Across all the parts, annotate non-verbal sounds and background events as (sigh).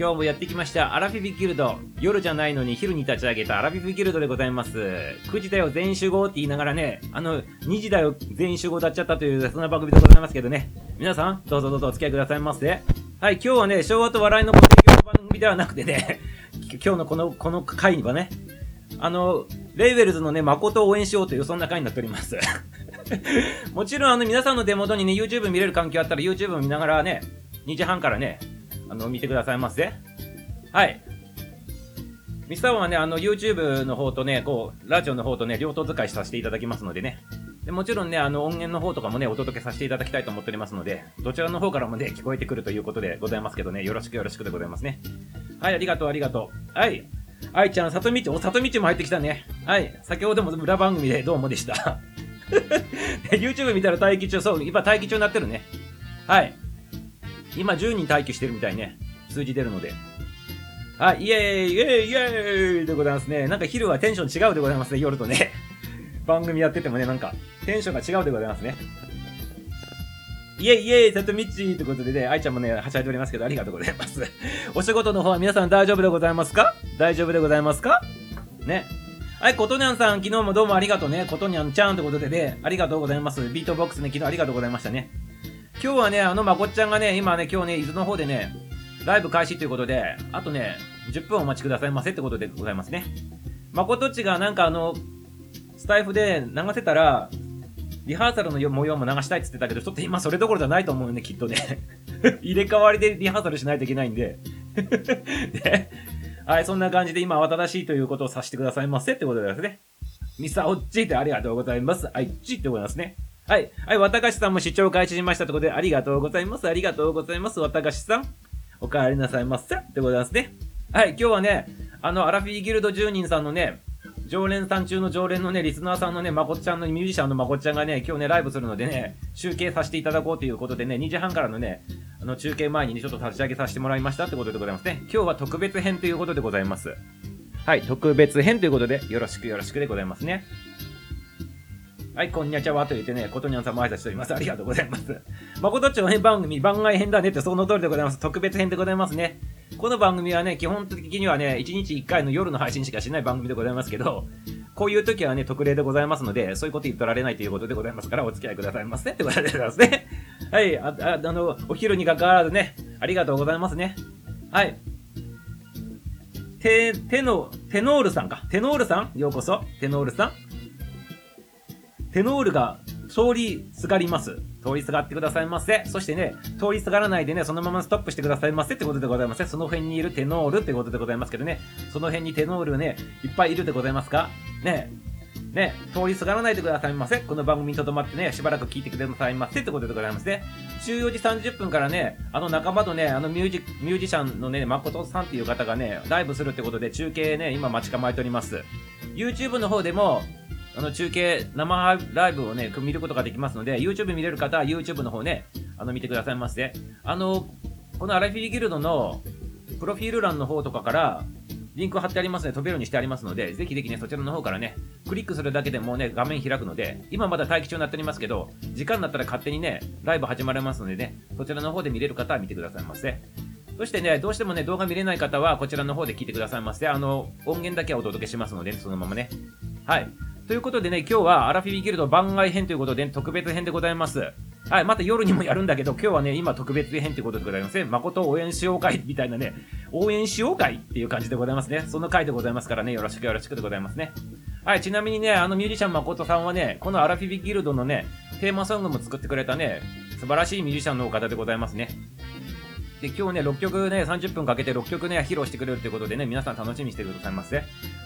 今日もやってきました、アラフィフギルド。夜じゃないのに昼に立ち上げたアラフィフギルドでございます。9時だよ全員集合って言いながらね、あの、2時だよ全員集合だっちゃったという、そんな番組でございますけどね。皆さん、どうぞどうぞお付き合いくださいませ。はい、今日はね、昭和と笑いのご提供の番組ではなくてね、(laughs) 今日のこの、この回にはね、あの、レイウェルズのね、誠を応援しようという、そんな回になっております。(laughs) もちろん、あの、皆さんの手元にね、YouTube 見れる環境あったら、YouTube 見ながらね、2時半からね、あの、見てくださいませ。はい。ミスターはね、あの、YouTube の方とね、こう、ラジオの方とね、両党使いさせていただきますのでね。でもちろんね、あの、音源の方とかもね、お届けさせていただきたいと思っておりますので、どちらの方からもね、聞こえてくるということでございますけどね、よろしくよろしくでございますね。はい、ありがとう、ありがとう。はい。愛ちゃん、里道、お、里道も入ってきたね。はい。先ほども裏番組で (laughs) どうもでした。(laughs) YouTube 見たら待機中、そう、今待機中になってるね。はい。今10人待機してるみたいね。数字出るので。はい、イエーイイエーイイエーイでございますね。なんか昼はテンション違うでございますね、夜とね。(laughs) 番組やっててもね、なんか、テンションが違うでございますね。イエイイエイ、里道ということでね、愛ちゃんもね、はしゃいでおりますけど、ありがとうございます。(laughs) お仕事の方は皆さん大丈夫でございますか？大丈夫でございますか？ね。はい、ことにゃんさん、昨日もどうもありがとうね。ことにゃんちゃんということでね、ありがとうございます。ビートボックスね、昨日ありがとうございましたね。今日はね、あのまこっちゃんがね、今ね、今日ね、伊豆の方でね、ライブ開始ということで、あとね、10分お待ちくださいませってことでございますね。まことっちがなんかあの、スタイフで流せたら、リハーサルの模様も流したいって言ってたけど、ちょっと今それどころじゃないと思うよね、きっとね。(laughs) 入れ替わりでリハーサルしないといけないんで。(laughs) で、はい、そんな感じで今慌ただしいということをさせてくださいませってことですね。ミサオッチってありがとうございます。はい、チってございますね。はい。はい、綿菓子さんも視聴開始しましたということで、ありがとうございます。ありがとうございます。綿菓子さん。お帰りなさいませ。ってございますね。はい、今日はね、あの、アラフィーギルド10人さんのね、常連さん中の常連のね、リスナーさんのね、まこっちゃんのミュージシャンのまこっちゃんがね、今日ね、ライブするのでね、集計させていただこうということでね、2時半からのね、あの、中継前にね、ちょっと立ち上げさせてもらいましたってことでございますね。今日は特別編ということでございます。はい、特別編ということで、よろしくよろしくでございますね。はい、こんにちゃわと言ってね、ことにゃんさんも挨拶しております。ありがとうございます。誠町編番組、番外編だねってその通りでございます。特別編でございますね。この番組はね、基本的にはね、1日1回の夜の配信しかしない番組でございますけど、こういう時はね、特例でございますので、そういうこと言ってられないということでございますから、お付き合いくださいませってことでございますね。はい、あ、ああの、お昼に関わらずね、ありがとうございますね。はい。テ、テノ、テノールさんか。テノールさん？ようこそ。テノールさん？テノールが通りすがります。通りすがってくださいませ。そしてね、通りすがらないでね、そのままストップしてくださいませってことでございますね。その辺にいるテノールってことでございますけどね、その辺にテノールね、いっぱいいるでございますか？ねね、通りすがらないでくださいませ。この番組にとどまってね、しばらく聞いてくださいませってことでございますね。14時30分からね、あの仲間とね、あのミュージミュージシャンのね、誠さんっていう方がね、ライブするってことで中継ね、今待ち構えております。YouTube の方でも、あの中継、生ライブをね、見ることができますので、YouTube 見れる方は YouTube の方ね、あの見てくださいませ。あの、このアラフィリギルドのプロフィール欄の方とかから、リンク貼ってありますので、飛べるようにしてありますので、ぜひぜひね、そちらの方からね、クリックするだけでもうね、画面開くので、今まだ待機中になっておりますけど、時間になったら勝手にね、ライブ始まりますのでね、そちらの方で見れる方は見てくださいませ。そしてね、どうしてもね、動画見れない方は、こちらの方で聞いてくださいませ。あの、音源だけはお届けしますので、そのままね。はい。ということでね、今日はアラフィビギルド番外編ということで、特別編でございます。はい、また夜にもやるんだけど、今日はね、今特別編ということでございますね。誠応援しよう会みたいなね、応援しよう会っていう感じでございますね。その回でございますからね、よろしくよろしくでございますね。はい、ちなみにね、あのミュージシャン誠さんはね、このアラフィビギルドのね、テーマソングも作ってくれたね、素晴らしいミュージシャンの方でございますね。で、今日ね、6曲ね、30分かけて6曲ね、披露してくれるということでね、皆さん楽しみにしてくださいませ。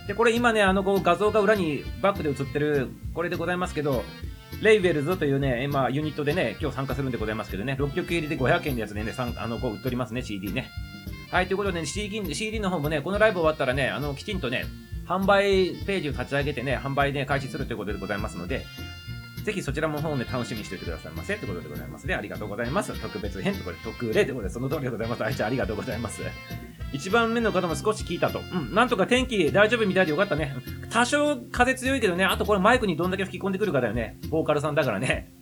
で、これ今ね、あの、こう画像が裏にバックで映ってる、これでございますけど、レイベルズというね、今、ユニットでね、今日参加するんでございますけどね、6曲入りで500円のやつでね、あの、こう売っておりますね、CD ね。はい、ということでね、CD, CD の方もね、このライブ終わったらね、あの、きちんとね、販売ページを立ち上げてね、販売ね、開始するということでございますので、ぜひそちらの方をね、楽しみにしておいてくださいませ。ということでございますね。ありがとうございます。特別編ということで、特例ということで、その通りでございます。あいちゃんありがとうございます。一番目の方も少し聞いたと。うん、なんとか天気大丈夫みたいでよかったね。多少風強いけどね、あとこれマイクにどんだけ吹き込んでくるかだよね。ボーカルさんだからね。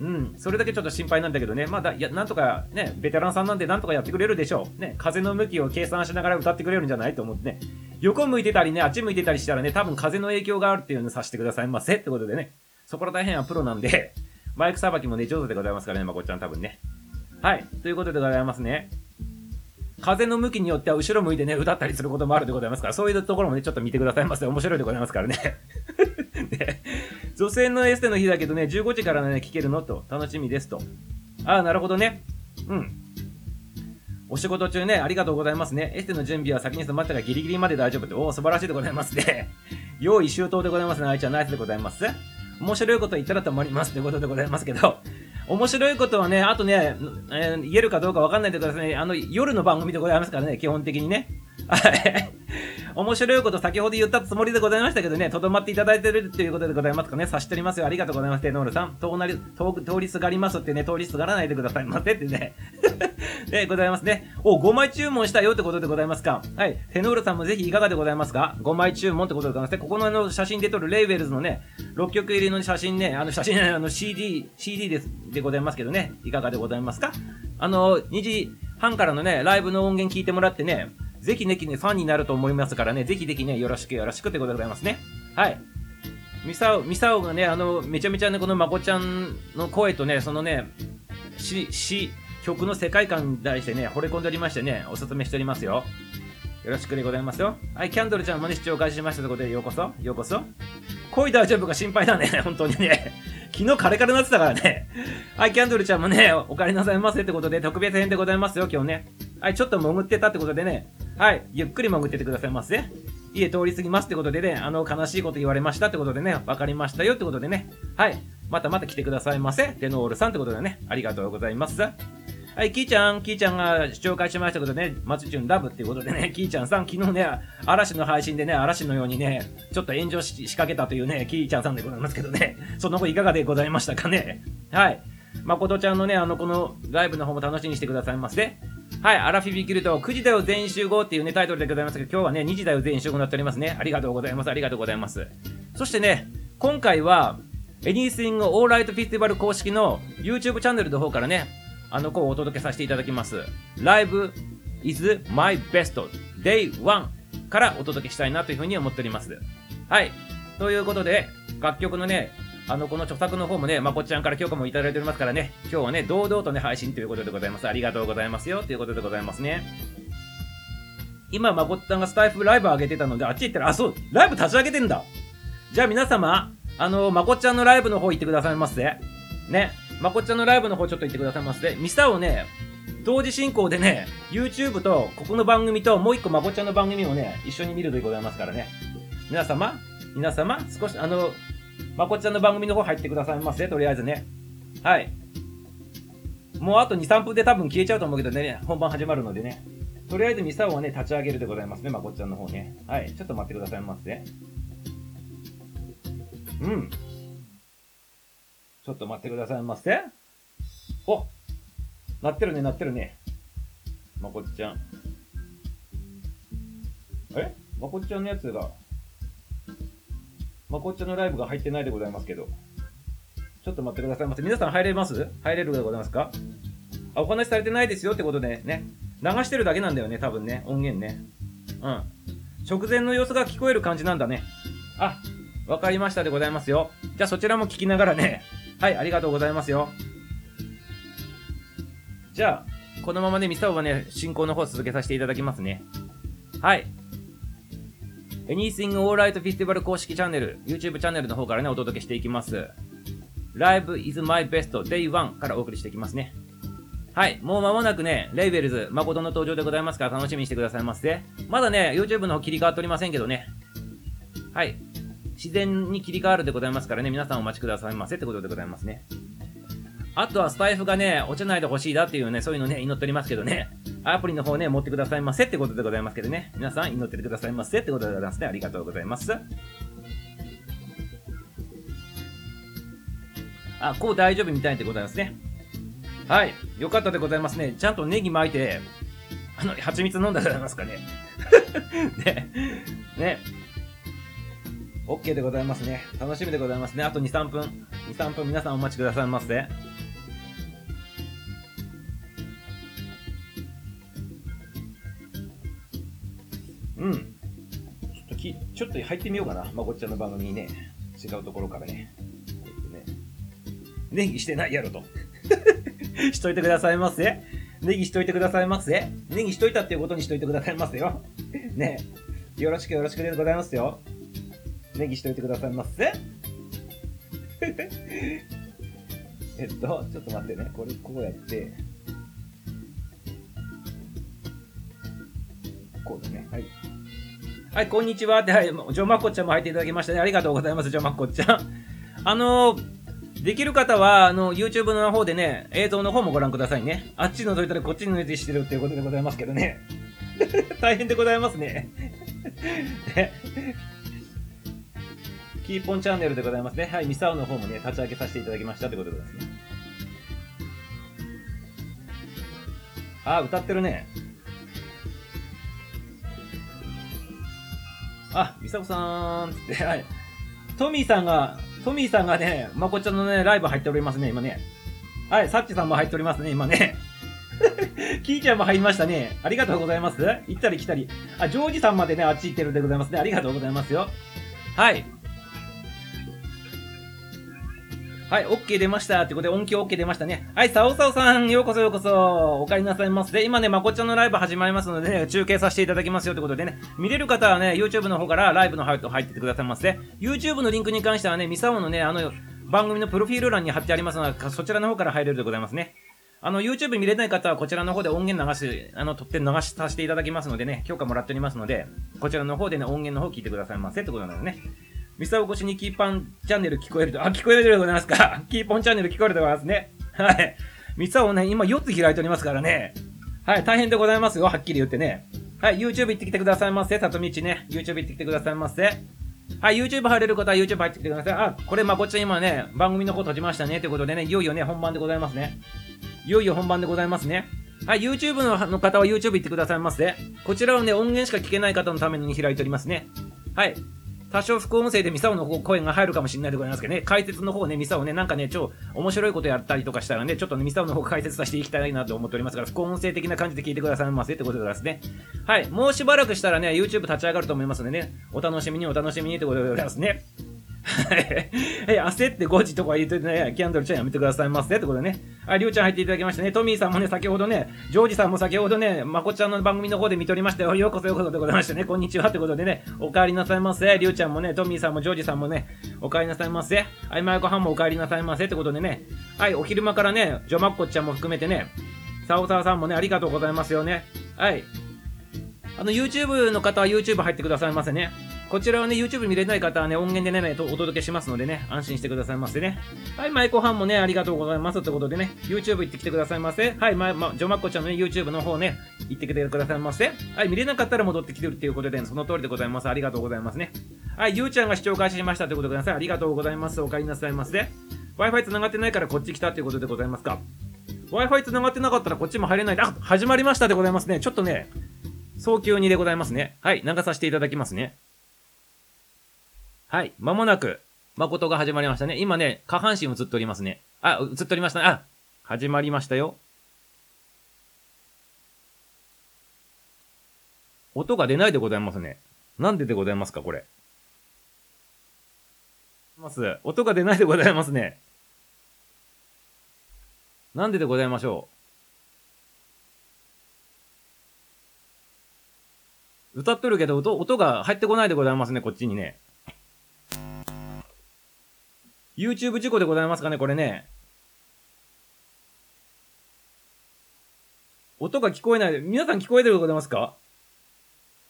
うん、それだけちょっと心配なんだけどね。まだ、いや、なんとかね、ベテランさんなんでなんとかやってくれるでしょう。ね、風の向きを計算しながら歌ってくれるんじゃないと思ってね。横向いてたりね、あっち向いてたりしたらね、多分風の影響があるっていうのをさせてくださいませってことでね。そこら大変はプロなんで、(laughs) マイクさばきもね、上手でございますからね、まこっちゃん多分ね。はい、ということでございますね。風の向きによっては後ろ向いてね、歌ったりすることもあるでございますから、そういうところもね、ちょっと見てくださいませ。面白いでございますからね。で、(laughs) 女性のエステの日だけどね、15時からね、聞けるのと、楽しみですと。ああ、なるほどね。うん。お仕事中ね、ありがとうございますね。エステの準備は先に済まったがギリギリまで大丈夫って。おお、素晴らしいでございますね。(laughs) 用意周到でございますね。あいちゃんナイスでございます。面白いこと言ったらと思いますということでございますけど、面白いことはね、あとね、えー言えるかどうかわかんないでくださいね。あの、夜の番組でございますからね、基本的にね。はい。面白いこと先ほど言ったつもりでございましたけどね、とどまっていただいてるということでございますかね。察しておりますよ。ありがとうございます。テノールさん。通なり、通通りすがりますってね、通りすがらないでくださいませってね。(laughs) で、ございますね。お、5枚注文したよってことでございますか。はい。テノールさんもぜひいかがでございますか ?5 枚注文ってことでございますね。ここのあの写真で撮るレイウェルズのね、6曲入りの写真ね、あの写真、(laughs) あの CD、CD です、でございますけどね。いかがでございますかあの、2時半からのね、ライブの音源聞いてもらってね、ぜひね、ね、ファンになると思いますからね、ぜひぜひね、よろしくよろしくってことでございますね。はい。ミサオ、ミサオがね、あの、めちゃめちゃね、このまこちゃんの声とね、そのね、し、し、曲の世界観に対してね、惚れ込んでおりましてね、おすすめしておりますよ。よろしくでございますよ。はい、キャンドルちゃんもね、視聴開始しましたということで、ようこそ、ようこそ。恋大丈夫か心配だね、(laughs) 本当にね。昨日カレカレなってたからね。はい、キャンドルちゃんもね、お帰りなさいませってことで、特別編でございますよ、今日ね。はい、ちょっと潜ってたってことでね。はい、ゆっくり潜っててくださいませ。家通り過ぎますってことでね、あの、悲しいこと言われましたってことでね、わかりましたよってことでね。はい、またまた来てくださいませ。テノールさんってことでね、ありがとうございます。はい、キーちゃん、キーちゃんが紹介しましたことでね、松潤ラブっていうことでね、(laughs) キーちゃんさん、昨日ね、嵐の配信でね、嵐のようにね、ちょっと炎上し仕掛けたというね、キーちゃんさんでございますけどね、(laughs) その後いかがでございましたかね。はい。誠ちゃんのね、あの、このライブの方も楽しみにしてくださいませ。はい、アラフィビキルト、9時だよ全員集合っていうね、タイトルでございますけど、今日はね、2時だよ全員集合になっておりますね。ありがとうございます、ありがとうございます。そしてね、今回は、Anything Alright Festival 公式の YouTube チャンネルの方からね、あの子をお届けさせていただきます。Live is my best day 1からお届けしたいなというふうに思っております。はい。ということで、楽曲のね、あの、この著作の方もね、まこちゃんから許可もいただいておりますからね、今日はね、堂々とね、配信ということでございます。ありがとうございますよ、ということでございますね。今、まこっちゃんがスタイフライブ上げてたので、あっち行ったら、あ、そう、ライブ立ち上げてんだ。じゃあ皆様、あの、まこちゃんのライブの方行ってくださいませ。ね。まこっちゃんのライブの方ちょっと行ってくださいませ。ミサをね、同時進行でね、YouTube と、ここの番組と、もう一個まこっちゃんの番組をね、一緒に見るでございますからね。皆様、皆様、少し、あの、まこっちゃんの番組の方入ってくださいませ。とりあえずね。はい。もうあと2、3分で多分消えちゃうと思うけどね、本番始まるのでね。とりあえずミサオはね、立ち上げるでございますね、まこっちゃんの方ね。はい。ちょっと待ってくださいませ。うん。ちょっと待ってくださいませ。おなってるね、なってるね。まこっちゃん。え？まこっちゃんのやつが、まこっちゃんのライブが入ってないでございますけど。ちょっと待ってくださいませ。皆さん入れます？入れるでございますか？あ、お話しされてないですよってことでね。流してるだけなんだよね、多分ね。音源ね。うん。直前の様子が聞こえる感じなんだね。あ、わかりましたでございますよ。じゃあそちらも聞きながらね。はい、ありがとうございますよ。じゃあ、このままね、ミサオはね、進行の方続けさせていただきますね。はい。Anything Alright Festival 公式チャンネル、YouTube チャンネルの方からね、お届けしていきます。Live is my best day 1からお送りしていきますね。はい。もう間もなくね、レイベルズ、誠の登場でございますから楽しみにしてくださいませ。まだね、YouTube の方切り替わっておりませんけどね。はい。自然に切り替わるでございますからね、皆さんお待ちくださいませってことでございますね。あとはスタイフがね、落ちないでほしいだっていうね、そういうのね、祈っておりますけどね。アプリの方ね、持ってくださいませってことでございますけどね。皆さん祈っててくださいませってことでございますね。ありがとうございます。あ、こう大丈夫みたいでございますね。はい。よかったでございますね。ちゃんとネギ巻いて、あの、蜂蜜飲んだじゃいますかね。(laughs) ね。ね。OK でございますね。楽しみでございますね。あと2、3分。2、3分皆さんお待ちくださいませ。うん。ちょっとき、ちょっと入ってみようかな。まこっちゃんの番組にね。違うところからね。ね。ネギしてないやろと。(laughs) しといてくださいませ。ネギしといてくださいませ。ネギしといたっていうことにしといてくださいますよ。ねよろしくよろしくでございますよ。ネギしといてくださいませ。(laughs) えっと、ちょっと待ってね。これこうやって。こうだね。はい。はい、こんにちはって、はい、ジョマコちゃんも入っていただきましたね。ありがとうございます、ジョマコちゃん。あのできる方は、あの、YouTube の方でね、映像の方もご覧くださいね。あっち覗いたらこっちに抜いてしてるっていうことでございますけどね。(laughs) 大変でございます。ね (laughs) キーポンチャンネルでございますね。はい、ミサオの方もね、立ち上げさせていただきましたってことでございますね。あ、歌ってるね。あ、ミサオさーんつって、はい。トミーさんが、トミーさんがね、まこちゃんのね、ライブ入っておりますね、今ね。はい、サッチさんも入っておりますね、今ね。(laughs) キーちゃんも入りましたね。ありがとうございます。行ったり来たり。あ、ジョージさんまでね、あっち行ってるでございますね。ありがとうございますよ。はい。はい、OK 出ました。ってことで音響 OK 出ましたね。はい、サオサオさん、ようこそようこそ。お帰りなさいませ。で今ね、まこちゃんのライブ始まりますのでね、中継させていただきますよってことでね、見れる方はね、YouTube の方からライブの方入っててくださいませ。YouTube のリンクに関してはね、ミサオのね、あの、番組のプロフィール欄に貼ってありますので、そちらの方から入れるでございますね。あの、YouTube 見れない方はこちらの方で音源流し、あの、取って流しさせていただきますのでね、許可もらっておりますので、こちらの方でね、音源の方聞いてくださいませってことなのでね。ミサオ越しにキーパンチャンネル聞こえると、あ、聞こえるでございますか。(laughs) キーポンチャンネル聞こえるでございますね。はい。ミサオね、今4つ開いておりますからね。はい、大変でございますよ、はっきり言ってね。はい、YouTube 行ってきてくださいませ。里道ね。YouTube 行ってきてくださいませ。はい、YouTube 入れる方は YouTube 入ってきてください。あ、これまこっちゃん今ね、番組の方閉じましたね。ということでね、いよいよね、本番でございますね。いよいよ本番でございますね。はい、YouTube のの方は YouTube 行ってくださいませ。こちらはね、音源しか聞けない方のために開いておりますね。はい。多少副音声でミサオの声が入るかもしれないでございますけどね、解説の方ね、ミサオね、なんかね、超面白いことやったりとかしたらね、ちょっとね、ミサオの方解説させていきたいなと思っておりますから、副音声的な感じで聞いてくださいませってことでございますね。はい。もうしばらくしたらね、YouTube 立ち上がると思いますのでね、お楽しみにお楽しみにってことでございますね。はい。(laughs) え、焦って5時とか言ってね、キャンドルちゃんやめてくださいませってことでね。はい、りゅうちゃん入っていただきましたね。トミーさんもね、先ほどね、ジョージさんも先ほどね、まこちゃんの番組の方で見ておりましたよ。ようこそようこそでございましたね。こんにちはってことでね、お帰りなさいませ。りゅうちゃんもね、トミーさんもジョージさんもね、お帰りなさいませ。はい、マイコハンもお帰りなさいませってことでね、はい、お昼間からね、ジョマッコちゃんも含めてね、サオサオさんもね、ありがとうございますよね。はい。あの、YouTube の方は YouTube 入ってくださいませね。こちらはね、YouTube 見れない方はね、音源でね、お届けしますのでね、安心してくださいませね。はい、マイコハンもね、ありがとうございますってことでね、YouTube 行ってきてくださいませ。はい、ま、ま、ジョマッコちゃんのね、YouTube の方ね、行ってきてくださいませ。はい、見れなかったら戻ってきてるっていうことで、ねその通りでございます。ありがとうございますね。はい、ゆうちゃんが視聴開始しましたってことでござい。ありがとうございます。お帰りなさいませ。Wi-Fi 繋がってないからこっち来たっていうことでございますか？Wi-Fi 繋がってなかったらこっちも入れない。あ、始まりましたでございますね。ちょっとね、早急にでございますね。はい、流させていただきますね。はい、まもなく、誠が始まりましたね。今ね、下半身映っておりますね。あ、映っておりましたね。あ、始まりましたよ。音が出ないでございますね。なんででございますか、これ。ます。音が出ないでございますね。なんででございましょう。歌っとるけど音、音が入ってこないでございますね、こっちにね。YouTube 事故でございますかね、これね。音が聞こえない。皆さん聞こえてるでございますか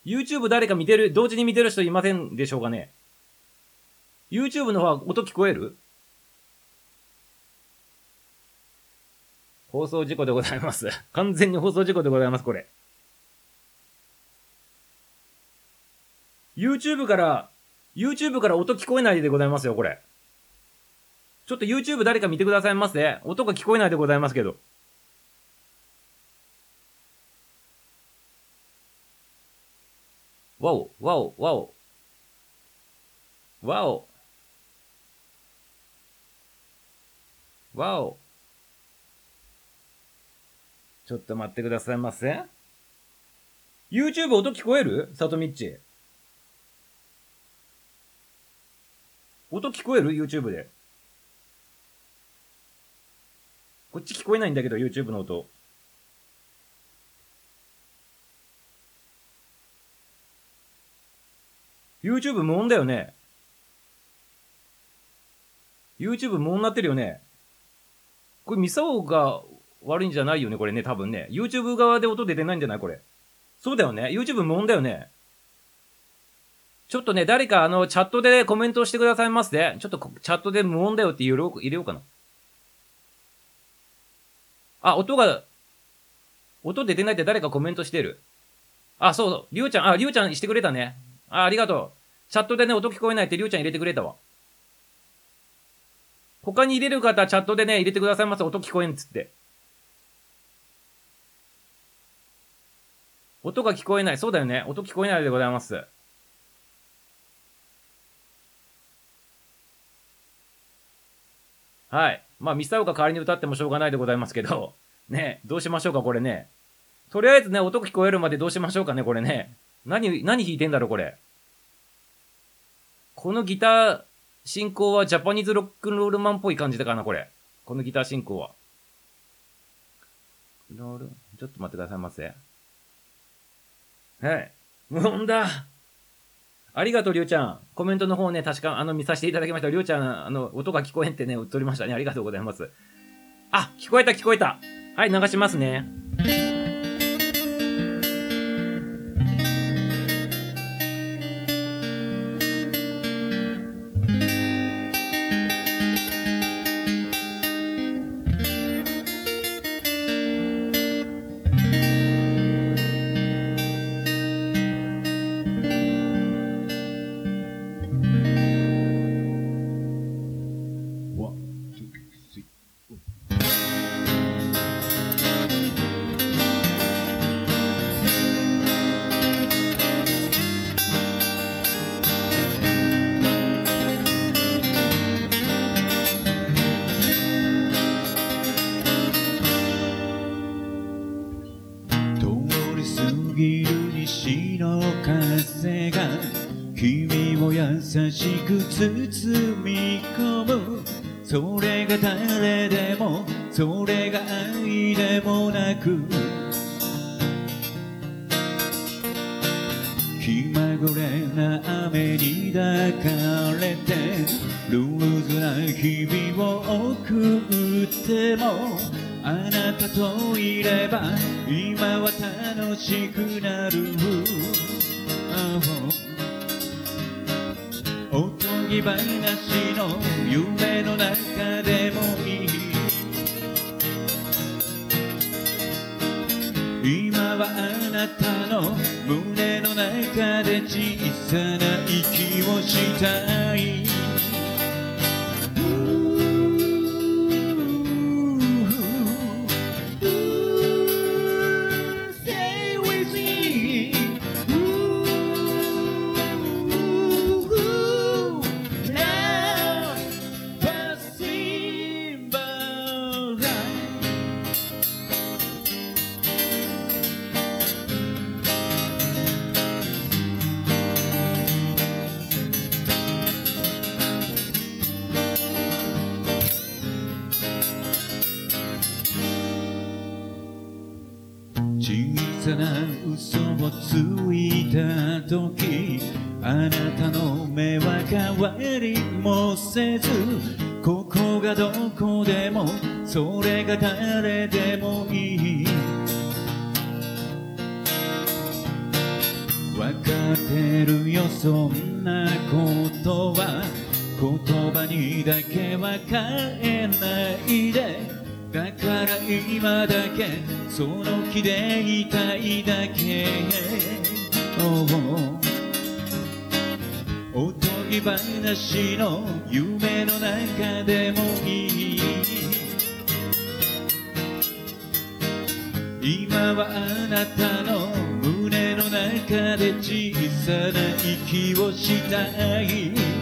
?YouTube 誰か見てる、同時に見てる人いませんでしょうかね ?YouTube の方は音聞こえる？放送事故でございます。(laughs) 完全に放送事故でございます、これ。YouTube から、YouTube から音聞こえないでございますよ、これ。ちょっと YouTube 誰か見てくださいませ。音が聞こえないでございますけど。わお、わお、わお。わお。わお。ちょっと待ってくださいませ。YouTube 音聞こえる？サトミッチ。音聞こえる ?YouTube で。こっち聞こえないんだけど、YouTube の音。YouTube 無音だよね。YouTube 無音になってるよね。これミサオが悪いんじゃないよね、これね、多分ね。YouTube 側で音出てないんじゃないこれ。そうだよね。YouTube 無音だよね。ちょっとね、誰かあの、チャットでコメントしてくださいますね。ちょっとチャットで無音だよって入れよう入れようかな。あ、音が、音出てないって誰かコメントしてる？あ、そう、りょうちゃん、あ、りょうちゃんしてくれたね。あ、ありがとう。チャットでね、音聞こえないってりょうちゃん入れてくれたわ。他に入れる方、チャットでね、入れてくださいます。音聞こえんっつって。音が聞こえない。そうだよね。音聞こえないでございます。はい。まあ、ミサオが代わりに歌ってもしょうがないでございますけど、(laughs) ね、どうしましょうか、これね。とりあえずね、音聞こえるまでどうしましょうかね、これね。何、何弾いてんだろ、これ。このギター進行はジャパニーズロックンロールマンっぽい感じだかな、これ。このギター進行は。ロール、ちょっと待ってくださいませ。はい。(laughs) 無音だ。ありがとう、りょうちゃん。コメントの方ね、確か、あの、見させていただきました。りょうちゃん、あの、音が聞こえんってね、撮りましたね。ありがとうございます。あ、聞こえた、聞こえた。はい、流しますね。話たの胸の中で小さな息をしたい「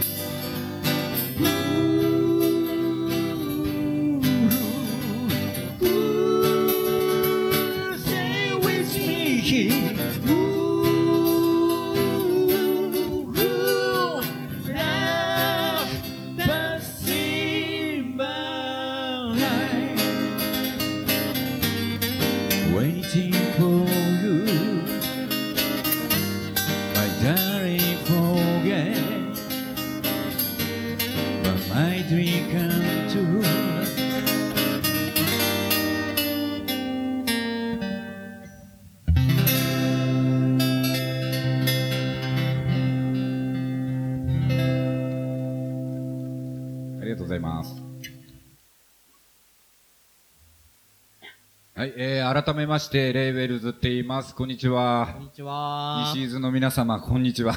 改めまして、レイウェルズって言います。こんにちは。こんにちは。西伊豆の皆様、こんにちは。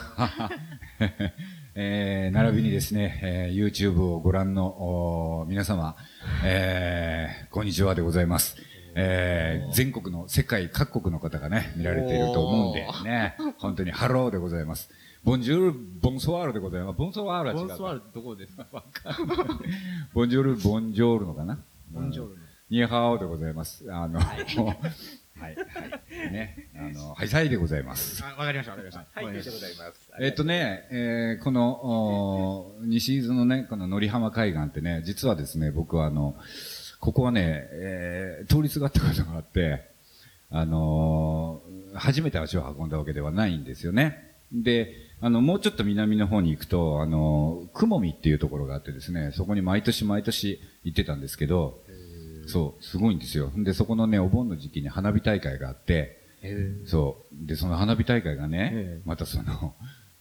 (laughs) (laughs) えー、並びにですね、えー、YouTube をご覧の皆様、えー、こんにちはでございます。えー、全国の世界各国の方がね、見られていると思うんでね、本当にハローでございます。 Bonjour、 Bonsoir でございます。 Bonsoir は違うか。ボンソワールどこですか？ボンジョール、ボンジョールのかな？ボンジョールの。ニーハオでございます。あの、はい、はい、ね、あの、はい、さいでございます。あわかりました、わかりました。はい、でございます。えっとね、えーこの、西伊豆のね、この乗浜海岸ってね、実はですね、僕はあの、ここはね、えー通りすがったことがあって、あのー初めて足を運んだわけではないんですよね。で、あの、もうちょっと南の方に行くと、あのー、雲見っていうところがあってですね、そこに毎年毎年行ってたんですけど、そう、すごいんですよ。で、そこのね、お盆の時期に花火大会があって、そう。で、その花火大会がね、ええまたその、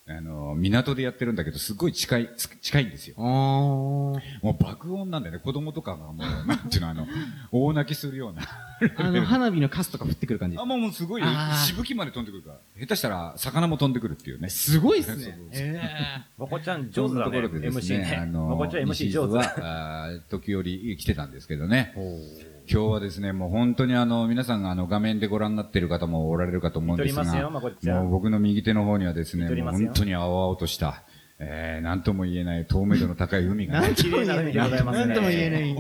あの、港でやってるんだけど、すっごい近い、つ近いんですよ。もう爆音なんだよね。子供とかがもう、なんていうの、あの、(laughs) 大泣きするような。あの、花火のカスとか降ってくる感じあ、。もうもうすごいしぶきまで飛んでくるから。下手したら、魚も飛んでくるっていうね。すごいっすね。まこちゃん上手だね、そんなところでです MC ね、ね。あの、まこちゃん MC 上手だ。時折来てたんですけどね。今日はですね、もう本当にあの、皆さんがあの、画面でご覧になっている方もおられるかと思うんですが、もう僕の右手の方にはですね、もう本当に青々とした、えー、なんとも言えない透明度の高い海がね、な海でございますね。なんとも言えない。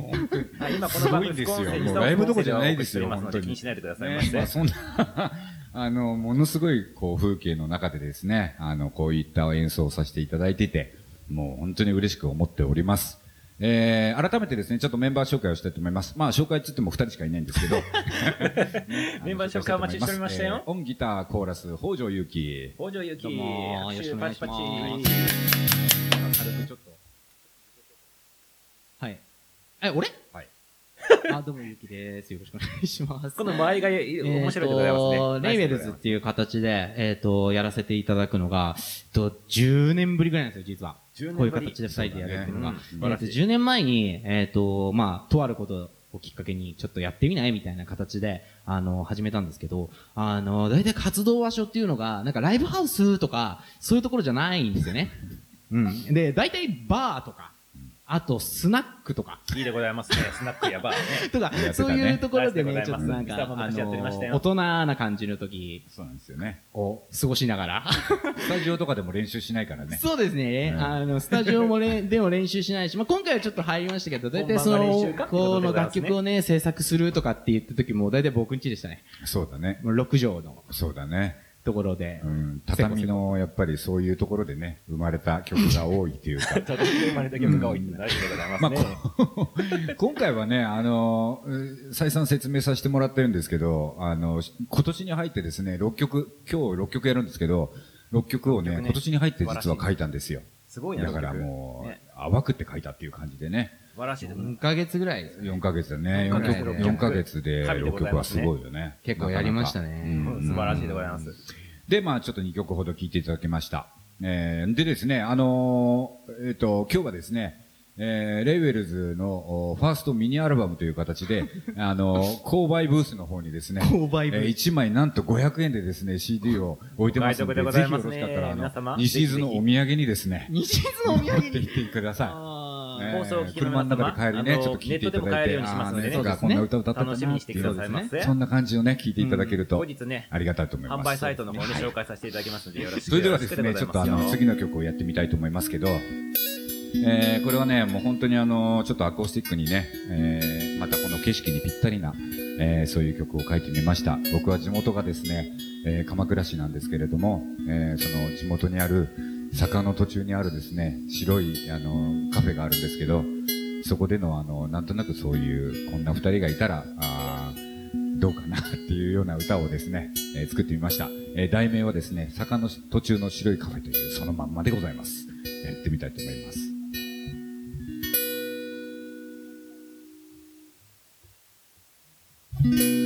はい、今この番組すごいですよもうライブどころじゃないですよ本当に気にしないでくださいまね、せ。まあそんな、あの、ものすごい、こう、風景の中でですね、あの、こういった演奏をさせていただいていて、もう本当に嬉しく思っております。えー、改めてですね、ちょっとメンバー紹介をしたいと思います。まあ、紹介っつっても二人しかいないんですけど。(laughs) メンバー紹介お待ちしておりましたよえーオンギター、コーラス、北条ゆき。北条ゆき、どうもよろしくお願いしますパチパチ軽くちょっと。はい。え、俺？はい。(laughs) あ、どうもゆきです。よろしくお願いします。この周りが面白いでございますね。レイウェルズっていう形で、えっ、と、やらせていただくのが、えっと、10年ぶりぐらいなんですよ、実は。10年ぶりこういう形で二人でやるっていうのが。ねうん素晴えっと、らしい10年前に、えっ、と、まあ、とあることをきっかけに、ちょっとやってみないみたいな形で、あの、始めたんですけど、あの、大体活動場所っていうのが、なんかライブハウスとか、そういうところじゃないんですよね。うん。で、大体バーとか、あとスナックとか、いいでございますね。スナックやバーね。(laughs) とか、ねそういうところでね、ちょっとなんか、ミスターも昔やっておりましたよ大人な感じの時そうなんですよね。を過ごしながら。(laughs) スタジオとかでも練習しないからね。そうですね。うんあの、スタジオもね、(laughs) でも練習しないし、まあ、今回はちょっと入りましたけど、大体そのこの楽曲をね、制作するとかって言った時も、大体僕ん家でしたね。そうだね。もう6畳のそうだね。ところでう。ん、畳の、やっぱりそういうところでね、生まれた曲が多いっていうか。(laughs) ただ生まれた曲が多いって大事でございますまあ、(laughs) 今回はね、あの、う再三説明させてもらってるんですけど、あの、今年に入ってですね、6曲、今日6曲やるんですけど、6曲をね、ね今年に入って実は書いたんですよ。すごいな、だからもう、ね淡くって書いたっていう感じでね。素晴らしいですね。4ヶ月ぐらいですね。4ヶ月だね。4四ヶ月曲、で4ヶ月で神で6ございますね曲はすごいよね。結構やりましたね素晴らしいでございます。で、まあちょっと2曲ほど聴いていただきました。えー、でですね、あのーえっ、と、今日はですね、えー、レイウェルズのおファーストミニアルバムという形で、(laughs) あのー購買ブースの方にですね、購買ブースえー1枚なんと500円でですね、CD を置いてますので、でございますねぜひよろしかったら、あの、西伊豆のお土産にですね、西伊豆のお土産に。持って行ってください。放送を聞きの車の皆様中で帰りね、あのちょっと聞いていただいて、ネットでも買えるようにしますのでねこんな歌歌ってたな楽しみにしてくださいませ。そんな感じをね、聞いていただけると、後日ね、ありがたいと思います。販売サイトの方に紹介させていただきますので、よろしくそれではですね、ちょっとあの、次の曲をやってみたいと思いますけど、えー、これはね、もう本当にあの、ちょっとアコースティックにね、えー、またこの景色にぴったりな、えー、そういう曲を書いてみました。僕は地元がですね、えー、鎌倉市なんですけれども、えー、その地元にある、坂の途中にあるですね、白い、あの、カフェがあるんですけど、そこでのあの、なんとなくそういう、こんな二人がいたら、あーどうかなっていうような歌をですね、えー作ってみました。えー題名はですね、坂の途中の白いカフェというそのまんまでございます。やってみたいと思います。「飲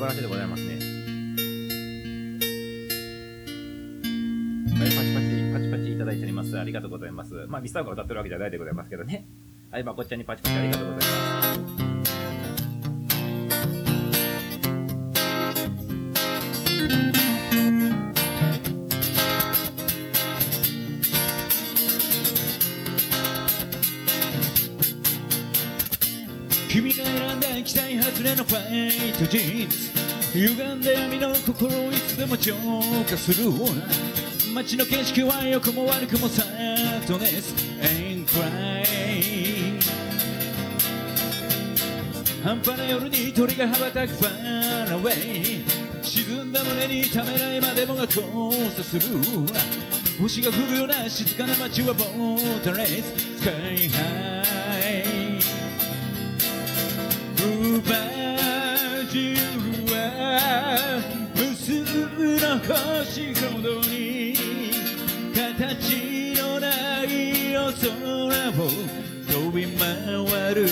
晴らしいでございますね。はい、パチパチ、パチパチいただいております。ありがとうございます。まあ、ミスターが歌ってるわけじゃないでございますけどね。はい、まこっちゃんにパチパチありがとうございます。君が選んだ期待外れのファイトジーンズ歪んで闇の心をいつでも浄化する街の景色は良くも悪くもサッドネス and cry 半端な夜に鳥が羽ばたく Far away 沈んだ胸にためらいまでもが交差する星が降るような静かな街はボートレース。スカイハイ奪じるは無数の星ほどに形のない夜空を飛び回る明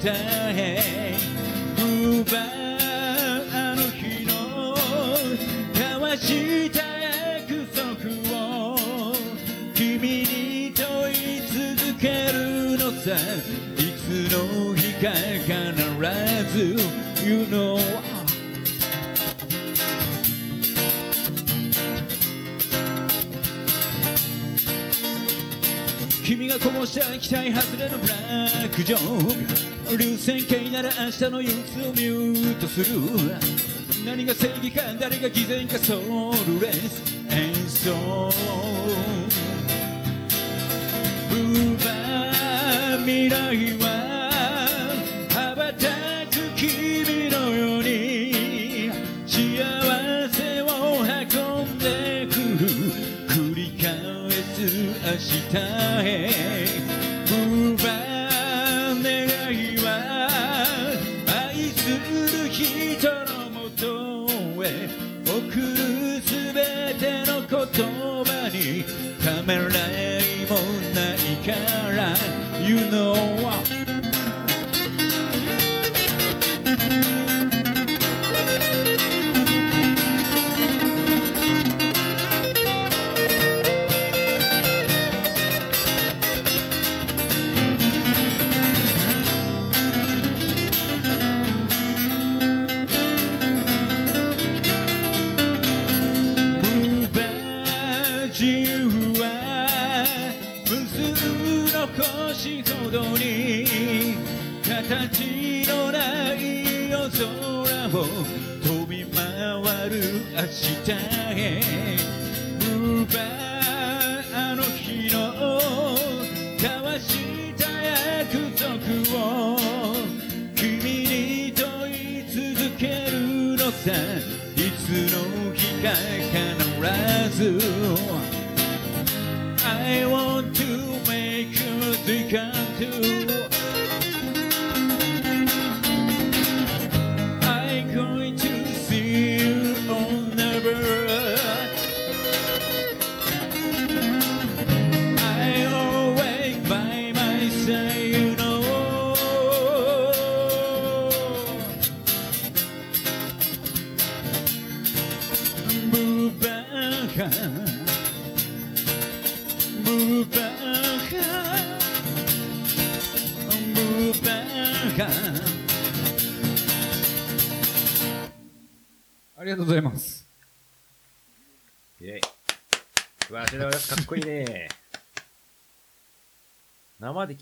日へ奪うあの日の交わした約束を君に問い続けるのさ。いつの日か必ず You know がこぼした期待外れのブラックジョー。ク流線形なら明日の憂鬱をミュートする。何が正義か誰が偽善かソウルレス。演奏奪う未来は明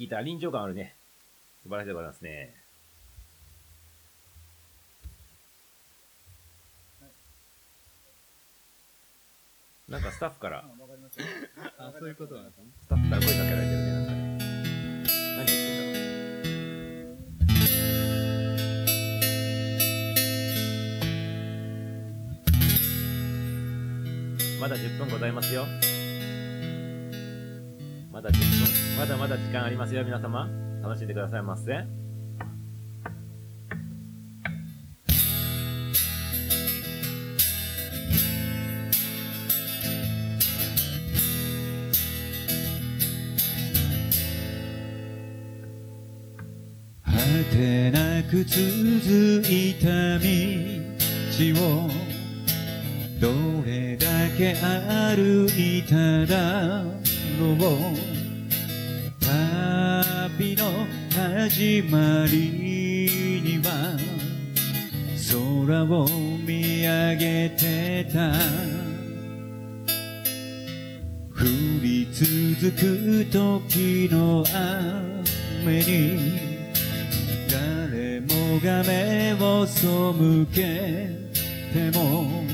聞いた臨場感あるね。素晴らしいでございますね。だ時間ありますよ、皆様。楽しんでくださいませ。果てなく続いた道をどれだけ歩いただろう旅の始まりには空を見上げてた。降り続く時の雨に誰もが目を背けても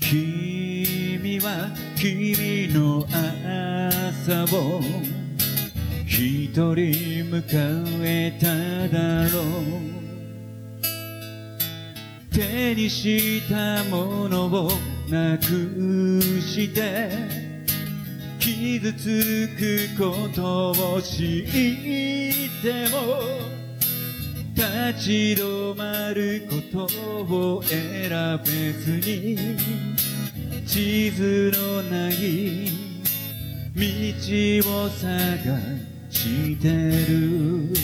君は君の朝を一人迎えただろう手にしたものをなくして傷つくことを知っても立ち止まることを選べずに地図のない道を探ししてる。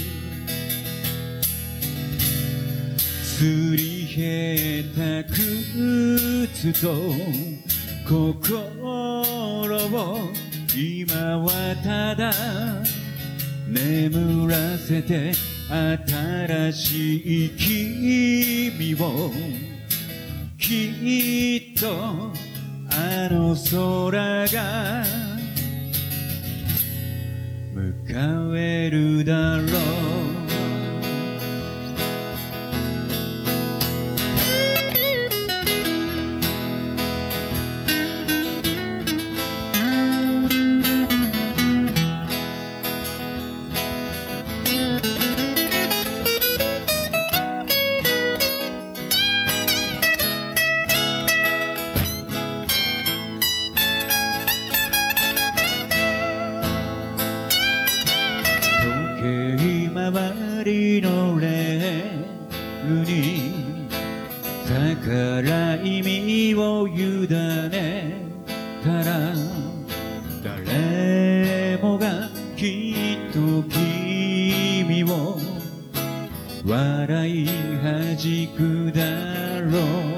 すり減った靴と心を今はただ眠らせて新しい君をきっとあの空が迎えるだろう。と君を笑いはじくだろう。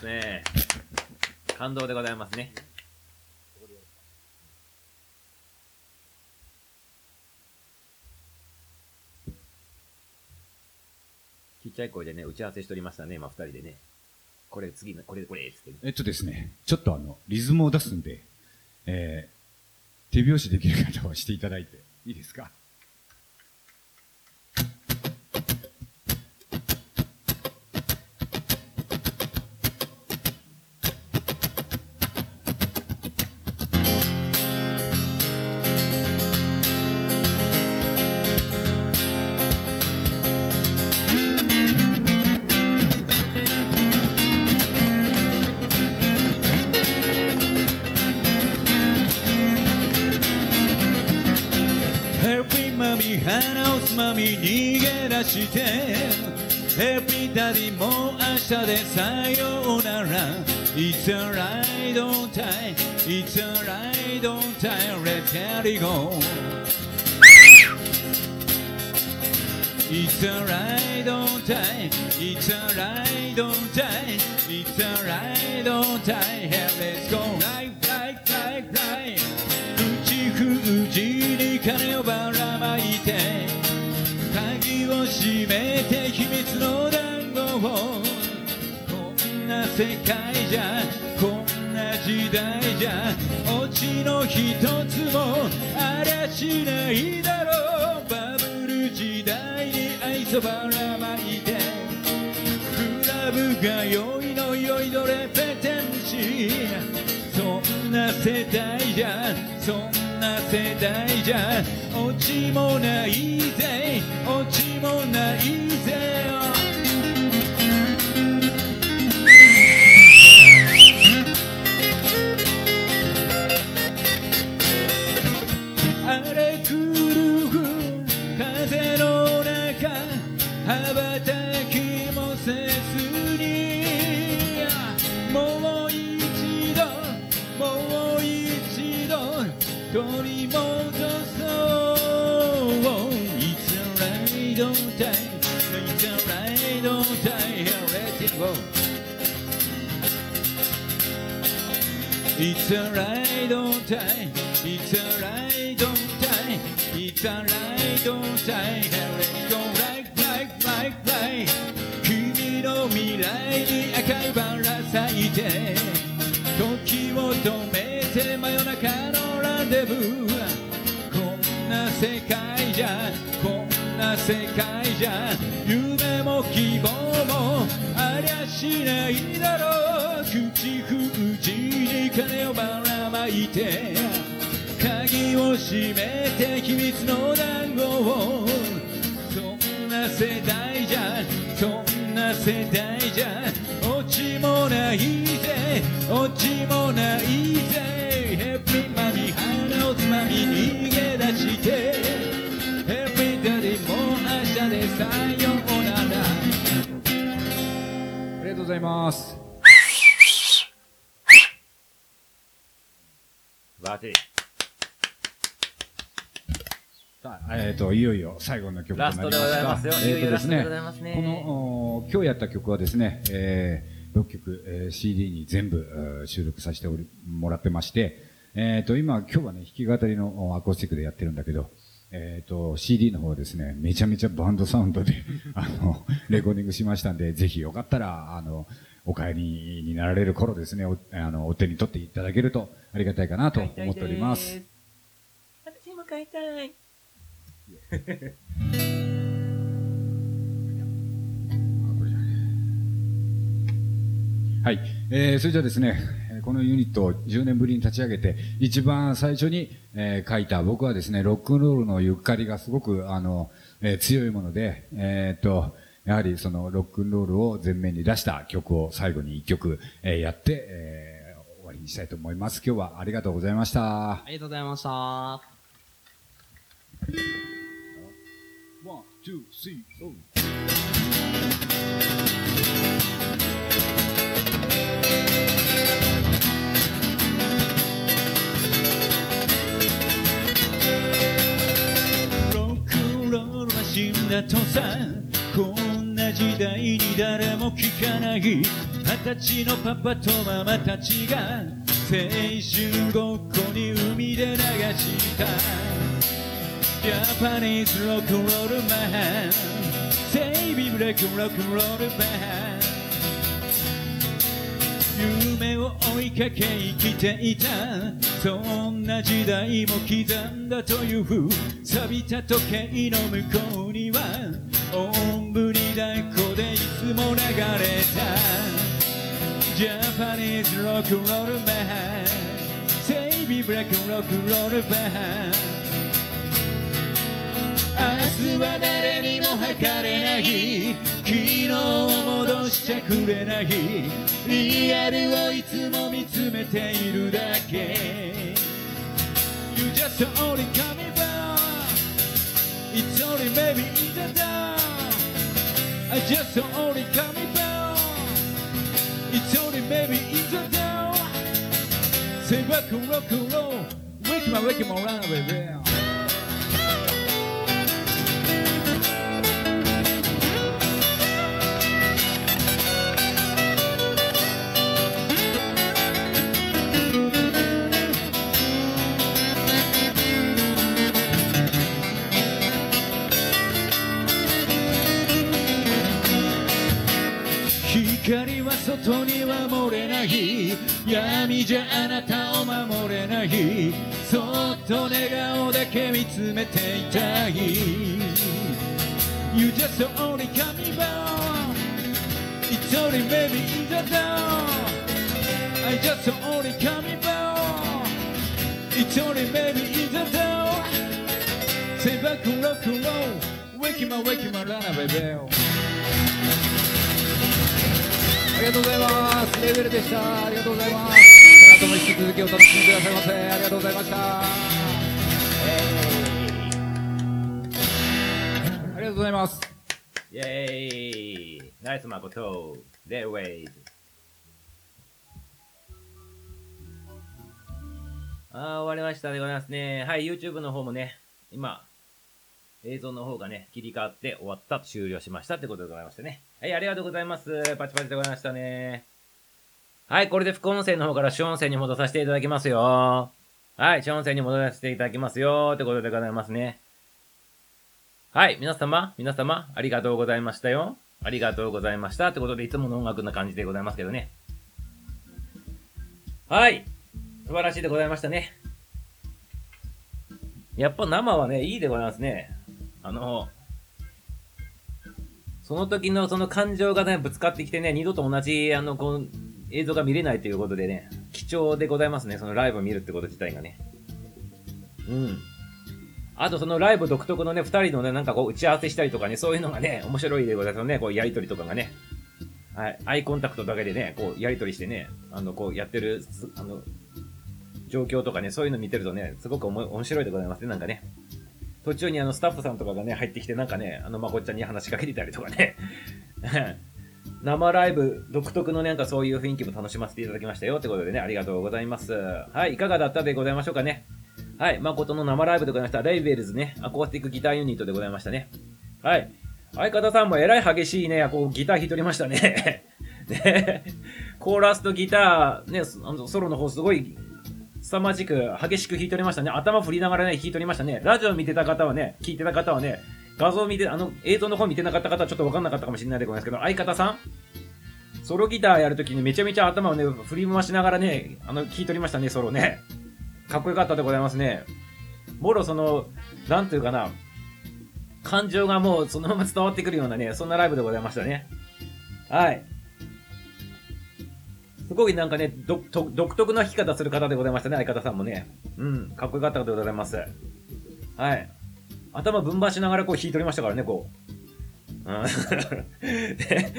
ますね。感動でございますね。ちっちゃい声でね、打ち合わせしておりましたね、今二人でね。これ次の、これこれ、つってね。えっとですね、ちょっとあの、リズムを出すんで、えー、手拍子できる方はしていただいていいですか？鼻をつまみ逃げ出してヘルピーダディも明日でさようなら It's alright don't die It's alright don't die Let's let it go It's alright don't die It's alright don't die It's alright don't die Here let's go Fly 世界じゃこんな時代じゃオチの一つもありゃしないだろうバブル時代に愛想ばらまいて。クラブが酔いの酔いどれペテンシそんな世代じゃそんな世代じゃオチもないぜオチもないぜ die and let it go. It's alright, don't die. It's alright, don't die. It's alright, don't die. Let it go right, right, right, right. 君の未来に赤いバラ咲いて時を止めて真夜中のランデブーこんな世界じゃ世界じゃ夢も希望もありゃしないだろう。口封じに金をばらまいて鍵を閉めて秘密の団子を。そんな世代じゃそんな世代じゃオチもないぜオチもないぜ。ヘッピーマミ鼻をつまみ逃げ出して。ざいます。バーティさあ、えっ、と、いよいよ最後の曲となりますが。ラストでございますよいよいよえーとですねこの、お今日やった曲はですね、えー、6曲、えー CD に全部、えー収録させておりもらってまして、えっ、と、今、今日はね、弾き語りのおアコースティックでやってるんだけど、えっ、と、CD の方はですね、めちゃめちゃバンドサウンドで、(laughs) あの、レコーディングしましたんで、ぜひよかったら、あの、お帰りになられる頃ですね、おあのお手に取っていただけるとありがたいかなと思っております。。私も買いたい。(laughs) はい。えー、それじゃあですね、えーこのユニットを10年ぶりに立ち上げて、一番最初に、えー書いた、僕はですね、ロックンロールのゆかりがすごく、あの、えー強いもので、えーっと、やはりそのロックンロールを前面に出した曲を最後に一曲、えーやって、えー終わりにしたいと思います。今日はありがとうございました。ありがとうございました。One, two, three, four. ロだとさこんな時代に誰も聞かない。二十歳のパパとママたちが青春ごっこに海で流した。ジャパニーズロックンロールマンセイビーブレックロックンロールマン夢を追いかけ生きていた。そんな時代も刻んだという錆びた時計の向こうにはおんぶに抱っこでいつも流れた。ジャパニーズロックロールマンセイビーブラックロ日は誰にも測れない昨日を戻しちゃくれないリアルをいつも見つめているだけ You just only coming back It's only maybe in the dark I just only coming back It's only maybe in the dark Say rock and rock and roll Wake my wake my run baby 光は外には漏れない闇じゃあなたを守れないそっと寝顔だけ見つめていたい You just only coming back It's 一人 maybe in the dark I just only coming back 一人 maybe in the dark Say back rock and roll Wake my wake my runaway bell りがとうございます。レベルでした。ありがとうございます。この後も引き続きお楽しみくださいませ。ありがとうございました。ありがとうございます。イェーイナイス誠デウェイズあー、終わりましたでございますね。はい、YouTube の方もね、今、映像の方がね、切り替わって終わった、終了しましたってことでございましてね。はい、ありがとうございます。パチパチでございましたね。はい、これで副音声の方から主音声に戻させていただきますよ。はい、主音声に戻らせていただきますよってことでございますね。はい、皆様、皆様、ありがとうございましたよ。ありがとうございました。ってことで、いつもの音楽な感じでございますけどね。はい。素晴らしいでございましたね。やっぱ生はね、いいでございますね。あの、その時のその感情がね、ぶつかってきてね、二度と同じ、あの、こう、映像が見れないということでね、貴重でございますね。そのライブを見るってこと自体がね。うん。あとそのライブ独特のね、二人のね、なんかこう打ち合わせしたりとかね、そういうのがね、面白いでございますよね。こうやりとりとかがね。はい。アイコンタクトだけでね、こうやりとりしてね、あの、こうやってる、あの、状況とかね、そういうの見てるとね、すごく面白いでございますね、なんかね。途中にあの、スタッフさんとかがね、入ってきてなんかね、あの、まこっちゃんに話しかけてたりとかね。(laughs) 生ライブ独特のなんかそういう雰囲気も楽しませていただきましたよってことでね、ありがとうございます。はい、いかがだったでございましょうかね。はい、誠の生ライブでございました。レイベルズね、アコースティックギターユニットでございましたね。はい。相方さんもえらい激しいね、こうギター弾いておりましたね。(laughs) ねコーラスとギター、ね、ソロの方すごい、凄まじく激しく弾いておりましたね。頭振りながらね、弾いておりましたね。ラジオ見てた方はね、聞いてた方はね、画像見て、あの、映像の方見てなかった方はちょっとわかんなかったかもしれないでございますけど、相方さんソロギターやるときにめちゃめちゃ頭をね、振り回しながらね、あの、弾いておりましたね、ソロね。かっこよかったでございますね。もろその、なんていうかな、感情がもうそのまま伝わってくるようなね、そんなライブでございましたね。はい。すごいなんかね、独特な弾き方する方でございましたね、相方さんもね。うん、かっこよかったでございます。はい。頭ぶん回しながらこう弾いておりましたからね、こう。うん (laughs) で、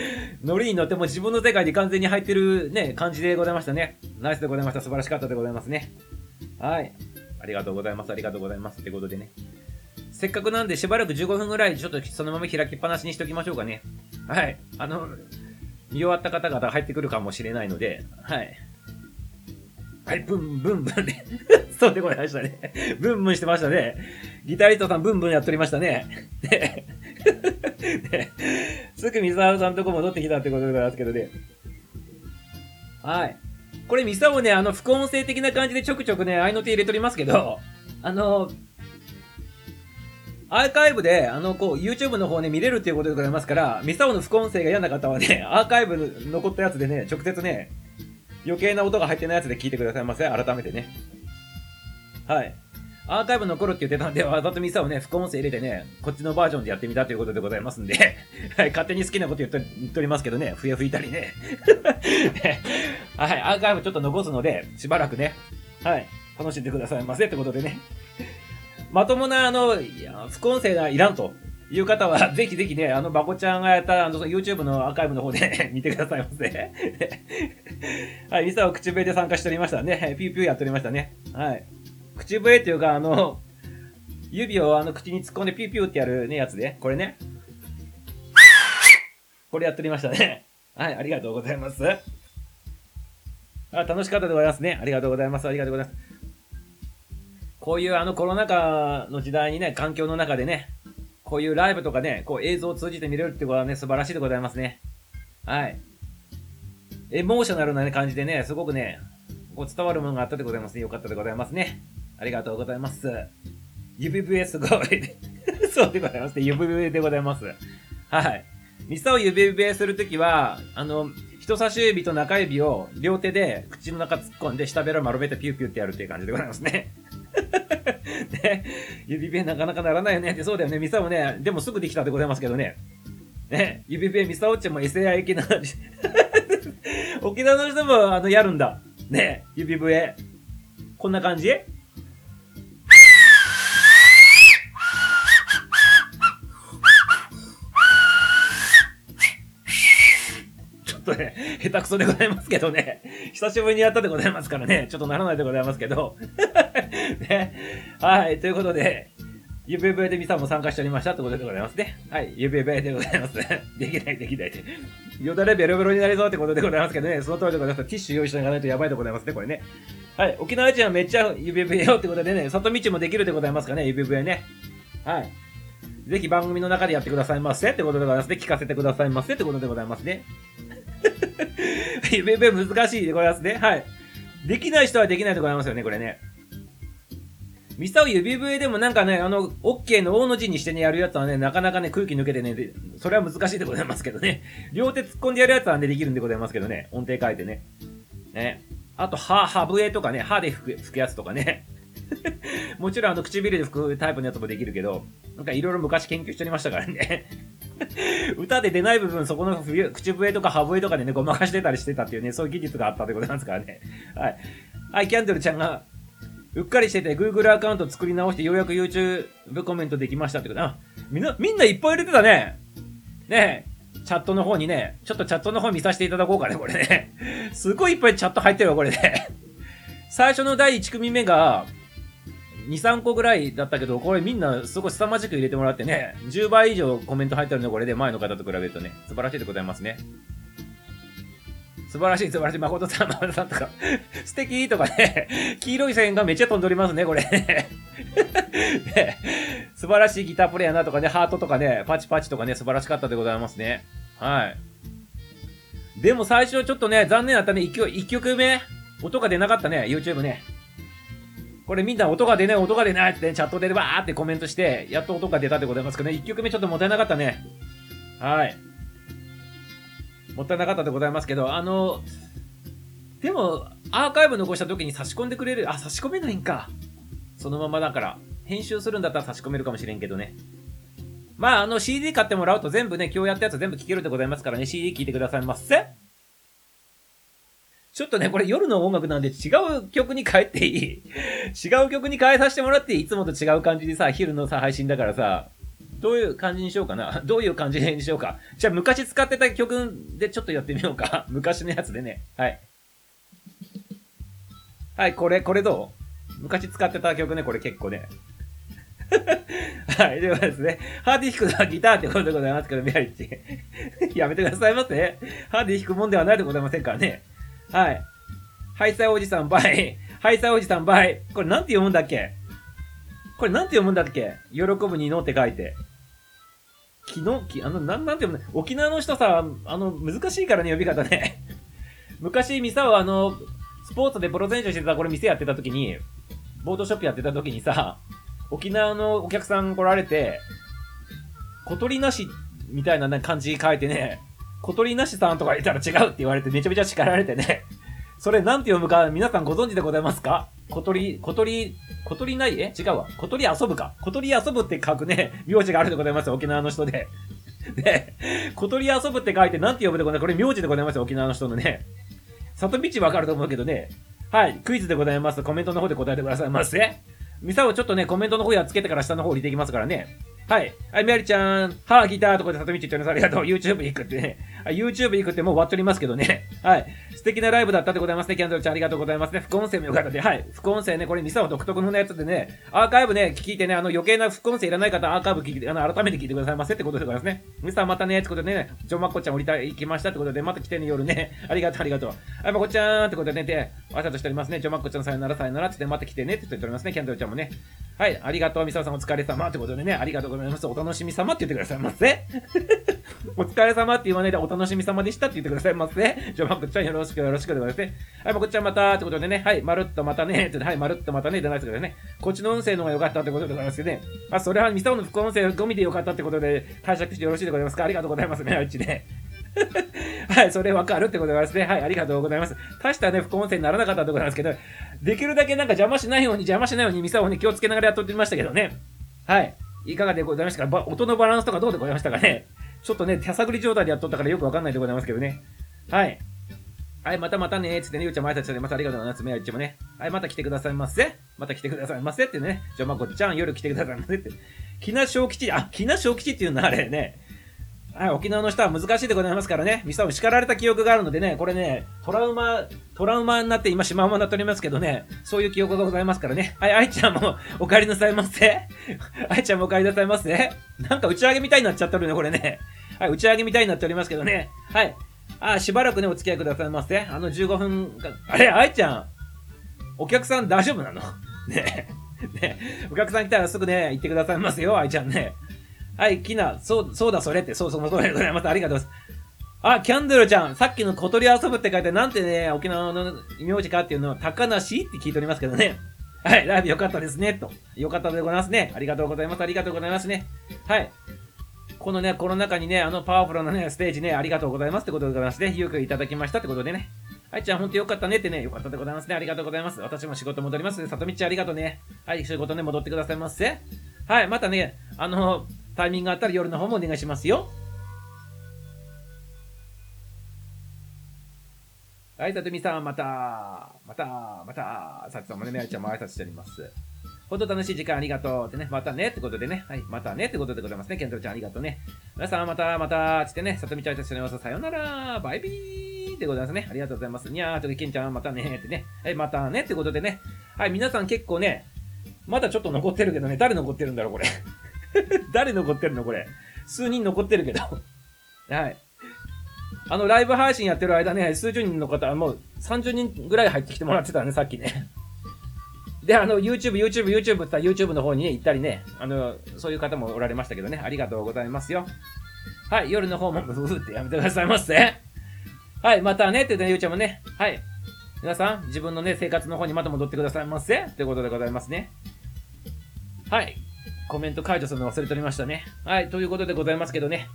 ノリに乗っても自分の世界に完全に入ってるね、感じでございましたね。ナイスでございました。素晴らしかったでございますね。はい。ありがとうございます。ありがとうございます。ってことでね。せっかくなんでしばらく15分ぐらいちょっとそのまま開きっぱなしにしときましょうかね。はい。あの、見終わった方々が入ってくるかもしれないので、はい。はい、ブンブンブンで。(laughs) そうでございましたね。ブンブンしてましたね。ギタリストさんブンブンやっておりましたね。で、ですぐ水沢さんのとこ戻ってきたってことでございますけどね。はい。これミサもね、あの、副音声的な感じでちょくちょくね、合いの手入れとりますけど、あの、アーカイブで、あの、こう、YouTube の方ね、見れるっていうことでございますから、ミサオの副音声が嫌な方はね、アーカイブ残ったやつでね、直接ね、余計な音が入ってないやつで聞いてくださいませ。改めてね。はい。アーカイブ残るって言ってたんで、わざとミサをね、副音声入れてね、こっちのバージョンでやってみたということでございますんで、(laughs) はい、勝手に好きなこと言っと言っておりますけどね、笛吹いたりね。(laughs) はい、アーカイブちょっと残すので、しばらくね、はい、楽しんでくださいませってことでね。まともな、あの、副音声がいらんという方は、(laughs) ぜひぜひね、あの、バコちゃんがやった、あの、YouTube のアーカイブの方で、(laughs) 見てくださいませ。(laughs) はい、ミサは口笛で参加しておりましたね。ピューピューやっておりましたね。はい。口笛っていうか、あの、指をあの口に突っ込んでピューピューってやるね、やつで、これね。これやっておりましたね。はい、ありがとうございます。あ、楽しかったでございますね。ありがとうございます。ありがとうございます。こういうあのコロナ禍の時代にね、環境の中でね、こういうライブとかね、こう映像を通じて見れるってことはね、素晴らしいでございますね。はい。エモーショナルな、感じでね、すごくね、こう伝わるものがあったでございますね。よかったでございますね。ありがとうございます。指笛すごい。(laughs) そうでございますね。指笛でございます。はい。ミサを指笛するときは、あの、人差し指と中指を両手で口の中突っ込んで下ベロ丸めてピューピューってやるっていう感じでございますね。(laughs) ね、指笛なかなかならないよねって、そうだよね。ミサもね、でもすぐできたでございますけどね。ね、指笛ミサオっちも SAI 沖縄、(laughs) 沖縄の人もあの、やるんだ。ね、指笛。こんな感じ？っとね、下手くそでございますけどね。久しぶりにやったでございますからね。ちょっとならないでございますけど。(laughs) ね。はい。ということで、指笛でミサも参加しておりましたってことでございますね。はい。指笛でございます。(laughs) できないできないって。よだれベロベロになりそうってことでございますけどね。その通りでございます。ティッシュ用意しておかないとやばいでございますね、これね。はい。沖縄人はめっちゃ指笛よってことでね、里道もできるでございますかね、指笛ね。はい。ぜひ番組の中でやってくださいませってことでございますね。聞かせてくださいませってことでございますね。(laughs) 指笛難しいでございますね。はい。できない人はできないでございますよね、これね。ミサオ指笛でもなんかね、あの、OK の大の字にしてね、やるやつはね、なかなかね、空気抜けてね、でそれは難しいでございますけどね。(laughs) 両手突っ込んでやるやつはね、できるんでございますけどね。音程変えてね。ね。あと、歯、歯笛とかね、歯で吹く吹くやつとかね。(laughs) もちろんあの、唇で吹くタイプのやつもできるけど、なんかいろいろ昔研究しておりましたからね。歌で出ない部分、そこの口笛とか歯笛とかでね、ごまかしてたりしてたっていうね、そういう技術があったでございますからね。はい。はい、キャンドルちゃんが、うっかりしてて Google アカウント作り直してようやく YouTube コメントできましたってことあ、みんな、みんないっぱい入れてたね。ねえ、チャットの方にね、ちょっとチャットの方見させていただこうかね、これね。すごいいっぱいチャット入ってるわ、これね。最初の第1組目が、2、3個ぐらいだったけど、これみんなすごい凄まじく入れてもらってね、10倍以上コメント入ってるのこれで前の方と比べるとね、素晴らしいでございますね。素晴らしい素晴らしい。誠さん、まさんとか、(laughs) 素敵とかね、黄色い線がめっちゃ飛んでおりますね、これね。ね素晴らしいギタープレイヤーなとかね、ハートとかね、パチパチとかね、素晴らしかったでございますね。はい。でも最初ちょっとね、残念だったね。1曲 ,1 曲目、音が出なかったね、YouTube ね。これみんな音が出ない、音が出ないって、ね、チャットでバーってコメントして、やっと音が出たでございますけどね、1曲目ちょっともったいなかったね。はい。もったいなかったでございますけど、あの、でも、アーカイブ残した時に差し込んでくれる、あ、差し込めないんか。そのままだから。編集するんだったら差し込めるかもしれんけどね。まあ、あの CD 買ってもらうと全部ね、今日やったやつ全部聴けるでございますからね、CD 聴いてくださいませ。ちょっとね、これ夜の音楽なんで違う曲に変えていい違う曲に変えさせてもらっていいいつもと違う感じでさ、昼のさ、配信だからさ、どういう感じにしようか？などういう感じにしようかじゃあ昔使ってた曲でちょっとやってみようか (laughs) 昔のやつでね。はい。はい、これ、これどう？昔使ってた曲ね、これ結構ね。(laughs) はい、ではですね、ハーディ弾くのはギターってことでございますけど、メアリッチ。(laughs) やめてくださいませ。ハーディ弾くもんではないでございませんからね。はい。ハイサイおじさん、バイ。ハイサイおじさん、バイ。これなんて読むんだっけ？これなんて読むんだっけ？喜ぶにのって書いて。昨日、きあの、なん、なんて読む沖縄の人さ、あの、難しいからね、呼び方ね。(laughs) 昔、ミサはあの、スポーツでプロ選手してた、これ店やってた時に、ボードショップやってた時にさ、沖縄のお客さん来られて、小鳥なしみたいな感じ書いてね、小鳥なしさんとか言ったら違うって言われてめちゃめちゃ叱られてね。(laughs) それなんて読むか皆さんご存知でございますか？小鳥、小鳥、小鳥ない？え？違うわ。小鳥遊ぶか。小鳥遊ぶって書くね、名字があるでございます。沖縄の人で。で、(laughs) 小鳥遊ぶって書いてなんて読むでございます？これ名字でございます。沖縄の人のね。里道わかると思うけどね。はい、クイズでございます。コメントの方で答えてくださいませ。ミサをちょっとね、コメントの方やっつけてから下の方降りていきますからね。はい。はい、メアリちゃん。はぁ、ギターとかで里道言っております。ありがとう。(laughs) YouTube 行くってね。YouTube 行くってもう終わっておりますけどね。(laughs) はい。素敵なライブだったでございますね。キャンドルちゃんありがとうございますね。副音声もよかったで。はい。副音声ね、これミサオ独特のやつでね、アーカイブね、聞いてね、あの余計な副音声いらない方、アーカイブ聞いて、あの、改めて聞いてくださいませってことでございますね。ミサまたね、ってことでね、ジョマコちゃん降りた、行きましたってことで、また来てね、夜ね。(laughs) ありがとう、ありがとう。はい、まこちゃんってことでね、で、わざとしておりますね。ジョマコちゃんさよならさよならってって、また来てねって言っておりますね。キャンドルちゃんもね。はい、ありがとう。ミサオさんお疲れ様ってことでね、ありがとうございます。お楽しみ様って言ってくださいませ。(laughs) お疲れ様って言わないでお楽しみ様でしたって言ってくださいませ。じゃあ、まこちゃんよろしくよろしくでございますね。はい、まこちゃんまたってことでね、はい、まるっとまたね、ってはい、まるっとまたね、でないですけどね、こっちの音声の方が良かったってことでございますけどね。あ、それはミサオの副音声ゴミで良かったってことで解釈してよろしいでございますかありがとうございますね、うちね。(laughs) はい、それわかるってことでございますね。はい、ありがとうございます。大したね、副音声にならなかったってことなんですけど、できるだけなんか邪魔しないように、邪魔しないようにミサオね、気をつけながらやっとってましたけどね。はい。いかがでございましたか？音のバランスとかどうでございましたかね？(laughs) ちょっとね、手探り状態でやっとったからよくわかんないでございますけどね。はい。はい、またまたねつってね、ゆうちゃんも挨拶してまたありがとうございます。めやいちもね。はい、また来てくださいませ。また来てくださいませってね。じゃあまこちゃん、夜来てくださいませって。きな小吉、あ、きな小吉っていうのはあれね。はい、沖縄の人は難しいでございますからね。ミサを叱られた記憶があるのでね、これね、トラウマ、トラウマになって今シマウマになっておりますけどね、そういう記憶がございますからね。はい、愛ちゃんもお帰りなさいませ。愛ちゃんもお帰りなさいませ。なんか打ち上げみたいになっちゃってるね、これね。はい、打ち上げみたいになっておりますけどね。はい。あ、しばらくね、お付き合いくださいませ。あの15分が、あれ、愛ちゃん、お客さん大丈夫なの？ねねお客さん来たらすぐね、行ってくださいますよ、愛ちゃんね。はい、きな、そう、そうだ、それって、そうそう、そうでございます。ありがとうございます。あ、キャンドルちゃん、さっきの小鳥遊ぶって書いて、なんてね、沖縄の名字かっていうのを、高梨って聞いておりますけどね。はい、ライブ良かったですね、と。良かったでございますね。ありがとうございます。ありがとうございますね。はい。このね、この中にね、あのパワフルなね、ステージね、ありがとうございますってことでございますね。勇気をいただきましたってことでね。はい、ちゃん、ほんとよかったねってね、よかったでございますね。ありがとうございます。私も仕事戻ります。さとみちゃん、ありがとうね。はい、仕事ね、戻ってくださいませ。はい、またね、あの、タイミングがあったら夜の方もお願いしますよ。はい、さとみさん、また、また、また、さつさんもね、めあちゃんも挨拶しております。ほんと楽しい時間ありがとうってね、またねってことでね、はい、またねってことでございますね。ケントルちゃんありがとうね。皆さんまたまた、つってね、さとみちゃん挨拶しております。さよなら、バイビーでございますね。ありがとうございます。にゃーとケンちゃんまたねってね、はい、またねってことでね、はい、皆さん結構ね、まだちょっと残ってるけどね、誰残ってるんだろう、これ。(laughs) 誰残ってるの、これ？数人残ってるけど。(laughs) はい。あの、ライブ配信やってる間ね、数十人の方は、もう30人ぐらい入ってきてもらってたね、さっきね。(laughs) で、あの、YouTube、YouTube、YouTube って言ったら YouTube の方にね、行ったりね、あの、そういう方もおられましたけどね、ありがとうございますよ。はい、夜の方も、ブフってやめてくださいませ。はい、またね、って言ってね、ゆうちゃんもね、はい。皆さん、自分のね、生活の方にまた戻ってくださいませ。ということでございますね。はい。コメント解除するの忘れておりましたね。はい、ということでございますけどね。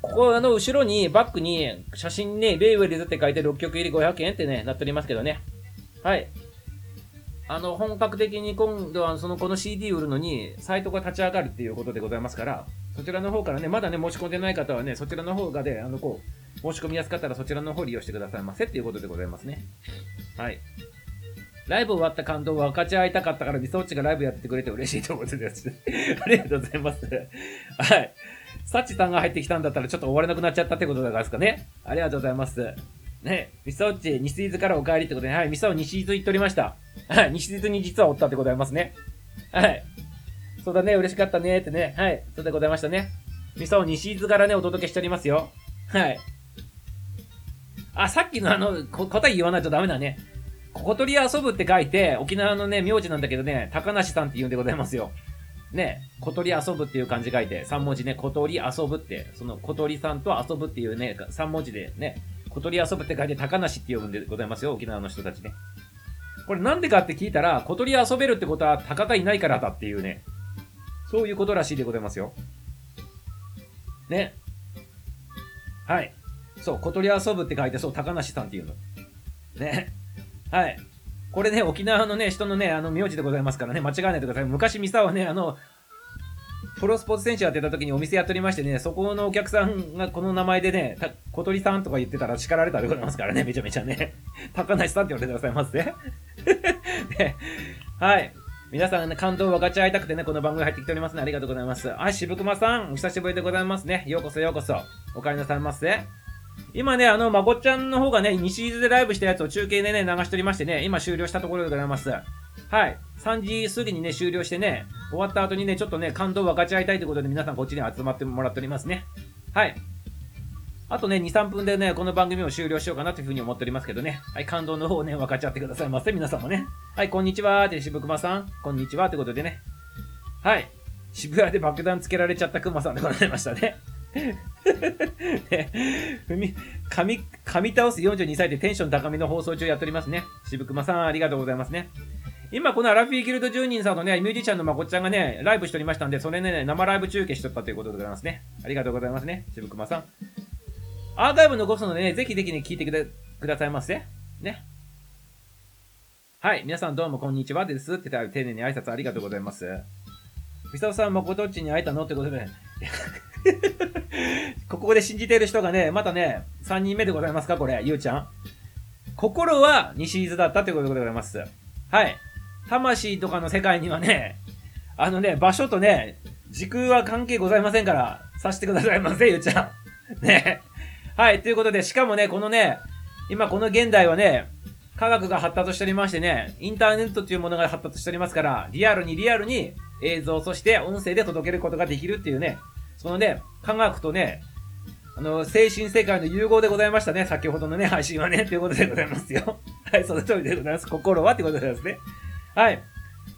ここ、あの、後ろに、バックに、写真ね、レイウェルズって書いて6曲入り500円ってね、なっておりますけどね。はい。あの、本格的に今度は、その、この CD 売るのに、サイトが立ち上がるっていうことでございますから、そちらの方からね、まだね、申し込んでない方はね、そちらの方がで、あの、こう、申し込みやすかったらそちらの方利用してくださいませっていうことでございますね。はい。ライブ終わった感動を分かち合いたかったから、みそっちがライブやってくれて嬉しいと思ってです。(laughs) ありがとうございます。はい。サッチさんが入ってきたんだったらちょっと終われなくなっちゃったってことだからですかね。ありがとうございます。ね、ミサオッチ、西伊豆からお帰りってことで、はい、ミサオ西伊豆行っておりました。はい、西伊豆に実はおったってございますね。はい。そうだね、嬉しかったねってね。はい、そうでございましたね。ミサオ西伊豆からね、お届けしておりますよ。はい。あ、さっきのあの、答え言わないとダメだね。小鳥遊ぶって書いて、沖縄のね、名字なんだけどね、高梨さんって言うんでございますよ。ね、小鳥遊ぶっていう漢字書いて、3文字ね、小鳥遊ぶって、その小鳥さんと遊ぶっていうね、3文字でね、小鳥遊ぶって書いて高梨って呼ぶんでございますよ、沖縄の人たちね。これなんでかって聞いたら、小鳥遊べるってことは鷹がいないからだっていうね、そういうことらしいでございますよ。ね。はい。そう、小鳥遊ぶって書いて、そう、高梨さんっていうの。ね。はい。これね、沖縄のね、人のね、あの、名字でございますからね、間違わないでください。昔、ミサはね、あの、プロスポーツ選手やってた時にお店やっておりましてね、そこのお客さんがこの名前でね、た小鳥さんとか言ってたら叱られたでございますからね、(laughs) めちゃめちゃね。高梨さんって呼んでくださいませ。(laughs) ね、はい。皆さんね、感動を分かち合いたくてね、この番組入ってきておりますね。ありがとうございます。はい、渋熊さん、お久しぶりでございますね。ようこそようこそ。お帰りなさいませ。今ね、あの、まこちゃんの方がね、西伊豆でライブしたやつを中継でね、流しておりましてね、今終了したところでございます。はい。3時過ぎにね、終了してね、終わった後にね、ちょっとね、感動を分かち合いたいということで皆さんこっちに集まってもらっておりますね。はい。あとね、2、3分でね、この番組を終了しようかなというふうに思っておりますけどね。はい、感動の方をね、分かち合ってくださいませ。皆さんもね。はい、こんにちはーって、渋熊さん。こんにちはってことでね。はい。渋谷で爆弾つけられちゃった熊さんでございましたね。ね、踏み、噛み、噛み倒す42歳でテンション高めの放送中やっておりますね。渋熊さん、ありがとうございますね。今、このアラフィーギルド住人さんのね、ミュージシャンのまこっちゃんがね、ライブしておりましたんで、それね、生ライブ中継しとったということでございますね。ありがとうございますね、渋熊さん。アーカイブ残すのでね、ぜひぜひね、聞いてくだくださいませ。ね。はい、皆さんどうもこんにちはですって言ったら丁寧に挨拶ありがとうございます。ミサオさん、まことっちに会えたの？ってことで、(laughs) ここで信じている人がね、またね、3人目でございますかこれ、ゆうちゃん。心は西伊豆だったということでございます。はい。魂とかの世界にはね、あのね、場所とね、時空は関係ございませんから、さしてくださいませ、ゆうちゃん。(laughs) ね。はい、ということで、しかもね、このね、今この現代はね、科学が発達しておりましてね、インターネットというものが発達しておりますから、リアルにリアルに映像、そして音声で届けることができるっていうね、そのね、科学とね、あの、精神世界の融合でございましたね。先ほどのね、配信はね、ということでございますよ。(laughs) はい、その通りでございます。心はということでございますね。はい。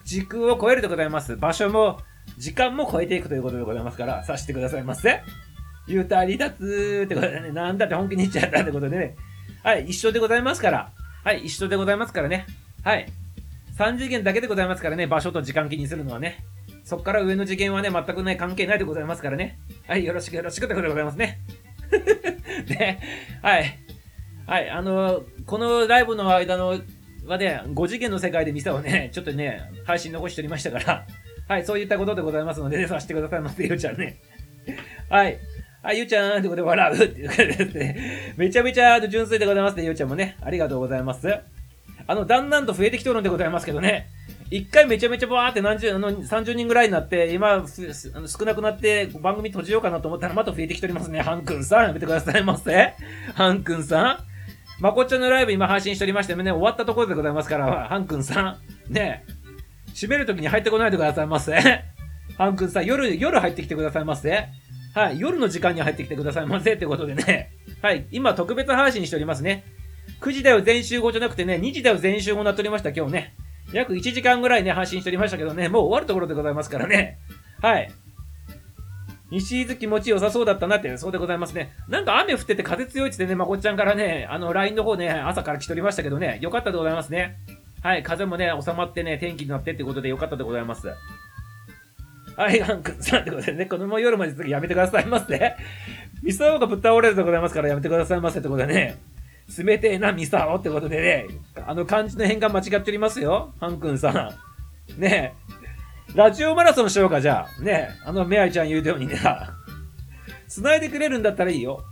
時空を超えるでございます。場所も、時間も超えていくということでございますから、さしてくださいませ。言うた離脱ってことでね、なんだって本気に言っちゃったってことでね。はい、一緒でございますから。はい、一緒でございますからね。はい。3次元だけでございますからね、場所と時間気にするのはね。そっから上の次元はね、全くね、関係ないでございますからね。はい、よろしくよろしくってことでございますね。で、(laughs) はい。はい、あのこのライブの間の、はね、5次元の世界で店をね、ちょっとね、配信残しておりましたから、はい、そういったことでございますので、ね、させてくださいませ、ゆうちゃんね。はい。はい、ゆうちゃんってことで笑うっていうことですね、めちゃめちゃ純粋でございますね、ゆうちゃんもね。ありがとうございます。あの、だんだんと増えてきとるんでございますけどね。一回めちゃめちゃバーって何十、あの、30人ぐらいになって、今、少なくなって番組閉じようかなと思ったらまた増えてきておりますね。ハンくんさん、やめてくださいませ。ハンくんさん。まこっちゃんのライブ今配信しておりましてね、終わったところでございますから、ハンくんさん。ね閉めるときに入ってこないでくださいませ。ハンくんさん、夜、夜入ってきてくださいませ。はい、夜の時間に入ってきてくださいませ。ってことでね。はい、今特別配信しておりますね。9時だよ全集合じゃなくてね、2時だよ全集合になっておりました、今日ね。約1時間ぐらいね、配信しておりましたけどね、もう終わるところでございますからね。はい。西伊豆気持ちよさそうだったなって、そうでございますね。なんか雨降ってて風強いってね、まこっちゃんからね、あの、LINE の方ね、朝から来ておりましたけどね、よかったでございますね。はい、風もね、収まってね、天気になってってことでよかったでございます。はい、ハン君さんってことでね、このまま夜まで次やめてくださいませ。(laughs) ミサオがぶっ倒れるでございますからやめてくださいませってことでね。冷てえなミサオってことでね、あの漢字の変換間違っておりますよ。ハン君さん。ねえ。ラジオマラソンしようか、じゃあ。ねえ。あの、メアイちゃん言うようにね。繋いでくれるんだったらいいよ。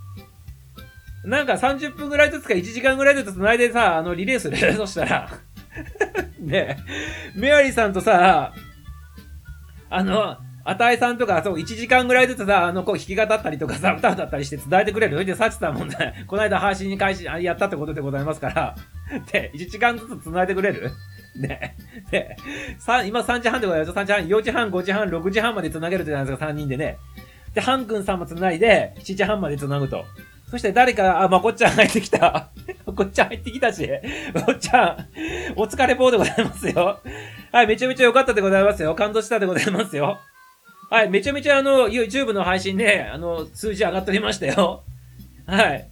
なんか30分ぐらいずつか1時間ぐらいずつ繋いでさ、あの、リレーする。(laughs) そしたら。ねえ。メアリーさんとさ、あの、あたいさんとか、そう、1時間ぐらいずつさ、あの、こう、弾き語ったりとかさ、(laughs) 歌歌ったりして伝えてくれる？で、サチさんもね、(laughs) この間配信に開始、あやったってことでございますから、(laughs) で、1時間ずつ繋いでくれる？ね。で、さ、今3時半でございます。3時半、4時半、5時半、6時半まで繋げるじゃないですか、3人でね。で、ハン君さんも繋いで、7時半まで繋ぐと。そして誰か、あ、まこっちゃん入ってきた。まこっちゃん入ってきたし、まこっちゃん、お疲れぽーでございますよ。はい、めちゃめちゃ良かったでございますよ。感動したでございますよ。はい、めちゃめちゃあの、YouTube の配信ね、あの、数字上がっておりましたよ。はい。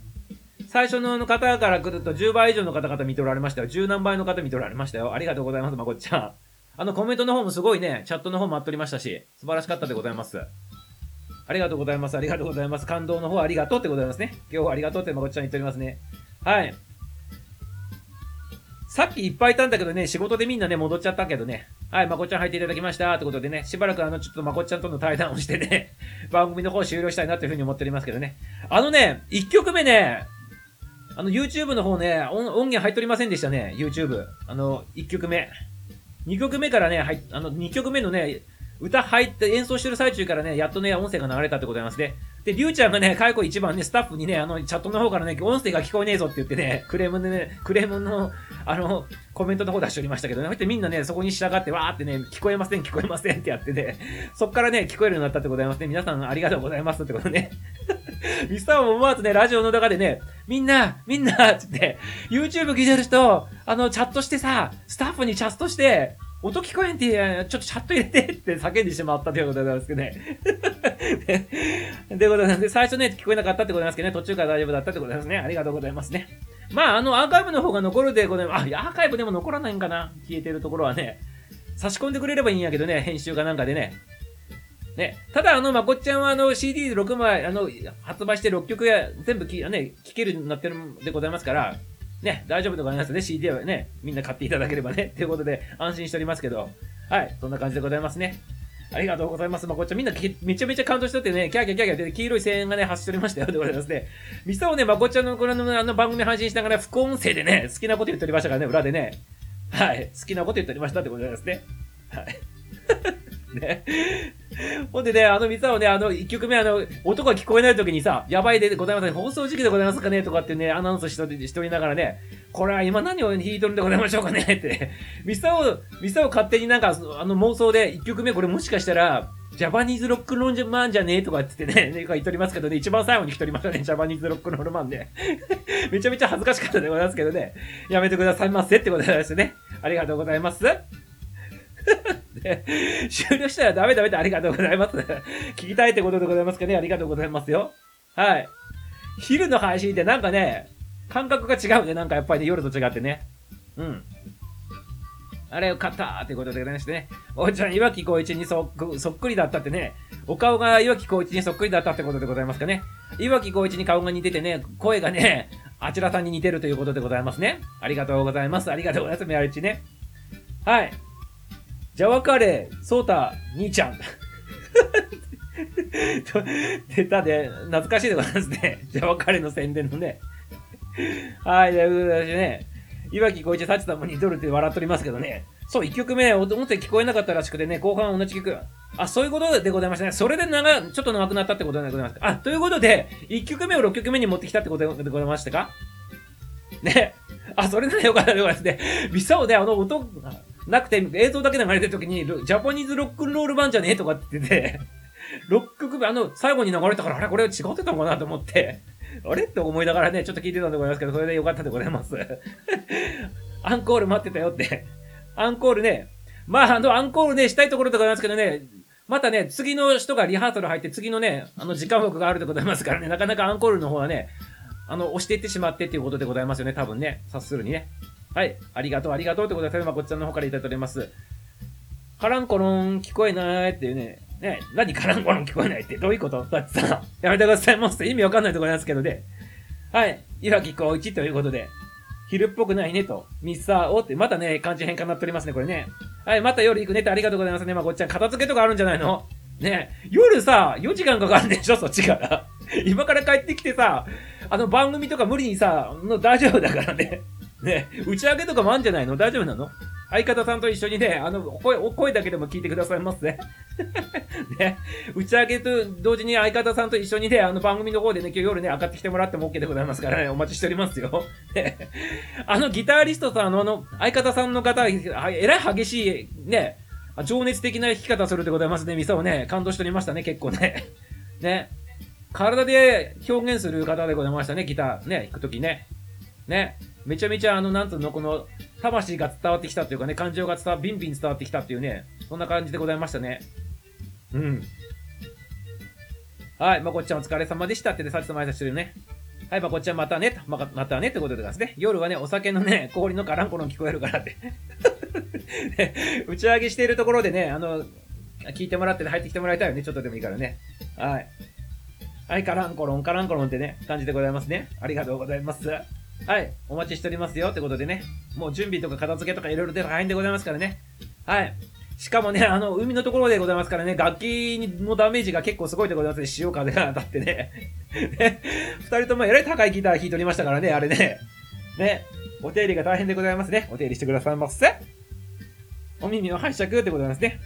最初の方から来ると10倍以上の方々見ておられましたよ。10何倍の方見ておられましたよ。ありがとうございます、まこっちゃん。あの、コメントの方もすごいね、チャットの方もあっておりましたし、素晴らしかったでございます。ありがとうございます、ありがとうございます。感動の方ありがとうってございますね。今日はありがとうってまこっちゃん言っておりますね。はい。さっきいっぱいいたんだけどね、仕事でみんなね、戻っちゃったけどね。はい、まこちゃん入っていただきましたってことでね、しばらくあの、ちょっとまこちゃんとの対談をしてね、(laughs) 番組の方終了したいなというふうに思っておりますけどね。あのね、1曲目ね、あの、YouTube の方ね、音源入っておりませんでしたね、YouTube。あの、1曲目。2曲目からね、はい、あの、2曲目のね、歌入って演奏してる最中からね、やっとね、音声が流れたってことでございますね。で、りゅうちゃんがね、解雇一番ね、スタッフにね、あの、チャットの方からね、音声が聞こえねえぞって言ってね、クレームでね、クレームの、あの、コメントの方出しておりましたけどね、こうやってみんなね、そこに従って、わーってね、聞こえません、聞こえませんってやってね、そっからね、聞こえるようになったってございますね。皆さんありがとうございますってことね。(laughs) ミスターも思わずね、ラジオの中でね、みんな、みんな、つって、YouTube 聞いてる人、あの、チャットしてさ、スタッフにチャットして、音聞こえんって、ちょっとチャット入れてって叫んでしまったということ (laughs) でございますけどね。で、でことなんで、最初ね、聞こえなかったってことなんですけどね、途中から大丈夫だったってことですね。ありがとうございますね。まあ、あの、アーカイブの方が残るでございます。あ、アーカイブでも残らないんかな消えてるところはね。差し込んでくれればいいんやけどね、編集かなんかでね。ね、ただ、あの、まこっちゃんは、あの、CD6 枚、あの、発売して6曲や、全部き、ね、聴けるようになってるんでございますから、ね、大丈夫でございますね。CD はね、みんな買っていただければね。ということで、安心しておりますけど。はい、そんな感じでございますね。ありがとうございます。まこっちゃんみんなめちゃめちゃ感動しとってね、キャーキャーキャーキャーって黄色い声援がね、発しておりましたよ。でございますね。ミサをね、まこっちゃんのこのあの番組配信しながら副音声でね、好きなこと言っておりましたからね、裏でね。はい。好きなこと言っておりましたってことですね。はい。ね。ほんでね、あのミサをね、あの、一曲目、あの、音が聞こえない時にさ、やばいでございますね、放送時期でございますかね？とかってね、アナウンスしとしておりながらね、これは今何を弾いとるんでございましょうかね？って。ミサを、ミサを勝手になんか、あの妄想で、一曲目これもしかしたら、ジャパニーズロックンロールマンじゃねえとかって言ってね、ね言っとりますけどね、一番最後に来とりましたね、ジャパニーズロックンロールマンで。(laughs) めちゃめちゃ恥ずかしかったでございますけどね、やめてくださいませってことですね。ありがとうございます。で終了したらダメダメでありがとうございます。聞きたいってことでございますかね、ありがとうございますよ。はい。昼の配信ってなんかね、感覚が違うね、なんかやっぱりね、夜と違ってね。うん。あれよかったーってことでございましてね。おーちゃん、岩木光一にそっくりだったってね。お顔が岩木光一にそっくりだったってことでございますかね。岩木光一に顔が似ててね、声がね、あちらさんに似てるということでございますね。ありがとうございます。ありがとうございます、メアリチね。はい。ジャワカレー、ソータ、兄ちゃん。と (laughs) 出たで、懐かしいでございますね。ジャワカレーの宣伝のね。はい、ということでね、岩木浩一、幸さんも似とるって笑っておりますけどね。そう、一曲目、音声聞こえなかったらしくてね、後半同じ曲。あ、そういうことでございましたね。それで長、ちょっと長くなったってことでございますか。あ、ということで、一曲目を六曲目に持ってきたってことでございましたか？ね。あ、それならよかったでございますね。ビサオであの音、なくて映像だけ流れてる時に、ジャパニーズロックンロール版じゃねえとかって言ってて、6曲目、あの、最後に流れたから、あれこれ違ってたのかなと思って、(laughs) あれ？って思いながらね、ちょっと聞いてたんでございますけど、それでよかったでございます。(laughs) アンコール待ってたよって。アンコールね、まあ、あの、アンコールね、したいところでございますけどね、またね、次の人がリハーサル入って、次のね、あの、時間枠があるでございますからね、なかなかアンコールの方はね、あの、押していってしまってっていうことでございますよね、多分ね、察するにね。はい。ありがとう、ありがとうってことで、ただまこっちゃんの方からいただいております。カランコロン聞こえないっていうね。ね、何カランコロン聞こえないってどういうこと？だってさ、やめてください。もう意味わかんないところなんですけどね。はい。岩木光一ということで、昼っぽくないねと、ミッサーオって、またね、漢字変化になっておりますね、これね。はい、また夜行くねってありがとうございますね。まこっちゃん、片付けとかあるんじゃないの？ね夜さ、4時間かかるんでしょ、そっちから。(laughs) 今から帰ってきてさ、あの番組とか無理にさ、の大丈夫だからね。ね、打ち上げとかもあるんじゃないの？大丈夫なの？相方さんと一緒にね、あの、声、声だけでも聞いてくださいませ。(laughs) ね、打ち上げと同時に相方さんと一緒にね、あの番組の方でね、今日夜ね、上がってきてもらっても OK でございますからね、お待ちしておりますよ。(laughs) ね、あのギタリストさんのあの、相方さんの方、えらい激しい、ね、情熱的な弾き方するでございますね、ミサをね、感動しておりましたね、結構ね。(laughs) ね。体で表現する方でございましたね、ギターね、弾くときね。ね。めちゃめちゃあの、なんつうの、この、魂が伝わってきたというかね、感情が伝わ、ビンビン伝わってきたっていうね、そんな感じでございましたね。うん。はい、まこっちゃんお疲れ様でしたってで、さっきと挨拶してるね。はい、まこっちゃんまたね、ままたねってことでですね。夜はね、お酒のね、氷のカランコロン聞こえるからって。(laughs) ね打ち上げしているところでね、あの、聞いてもらって、ね、入ってきてもらいたいよね、ちょっとでもいいからね。はい。はい、カランコロン、カランコロンってね、感じでございますね。ありがとうございます。はい、お待ちしておりますよってことでね、もう準備とか片付けとかいろいろで大変でございますからね。はい。しかもね、あの、海のところでございますからね、楽器のダメージが結構すごいでございますね。潮風が当たってね。ね、二人ともえらい高いギター弾いておりましたからね、あれね。ね、お手入れが大変でございますね。お手入れしてくださいませ。お耳を拝借ってことなんですね。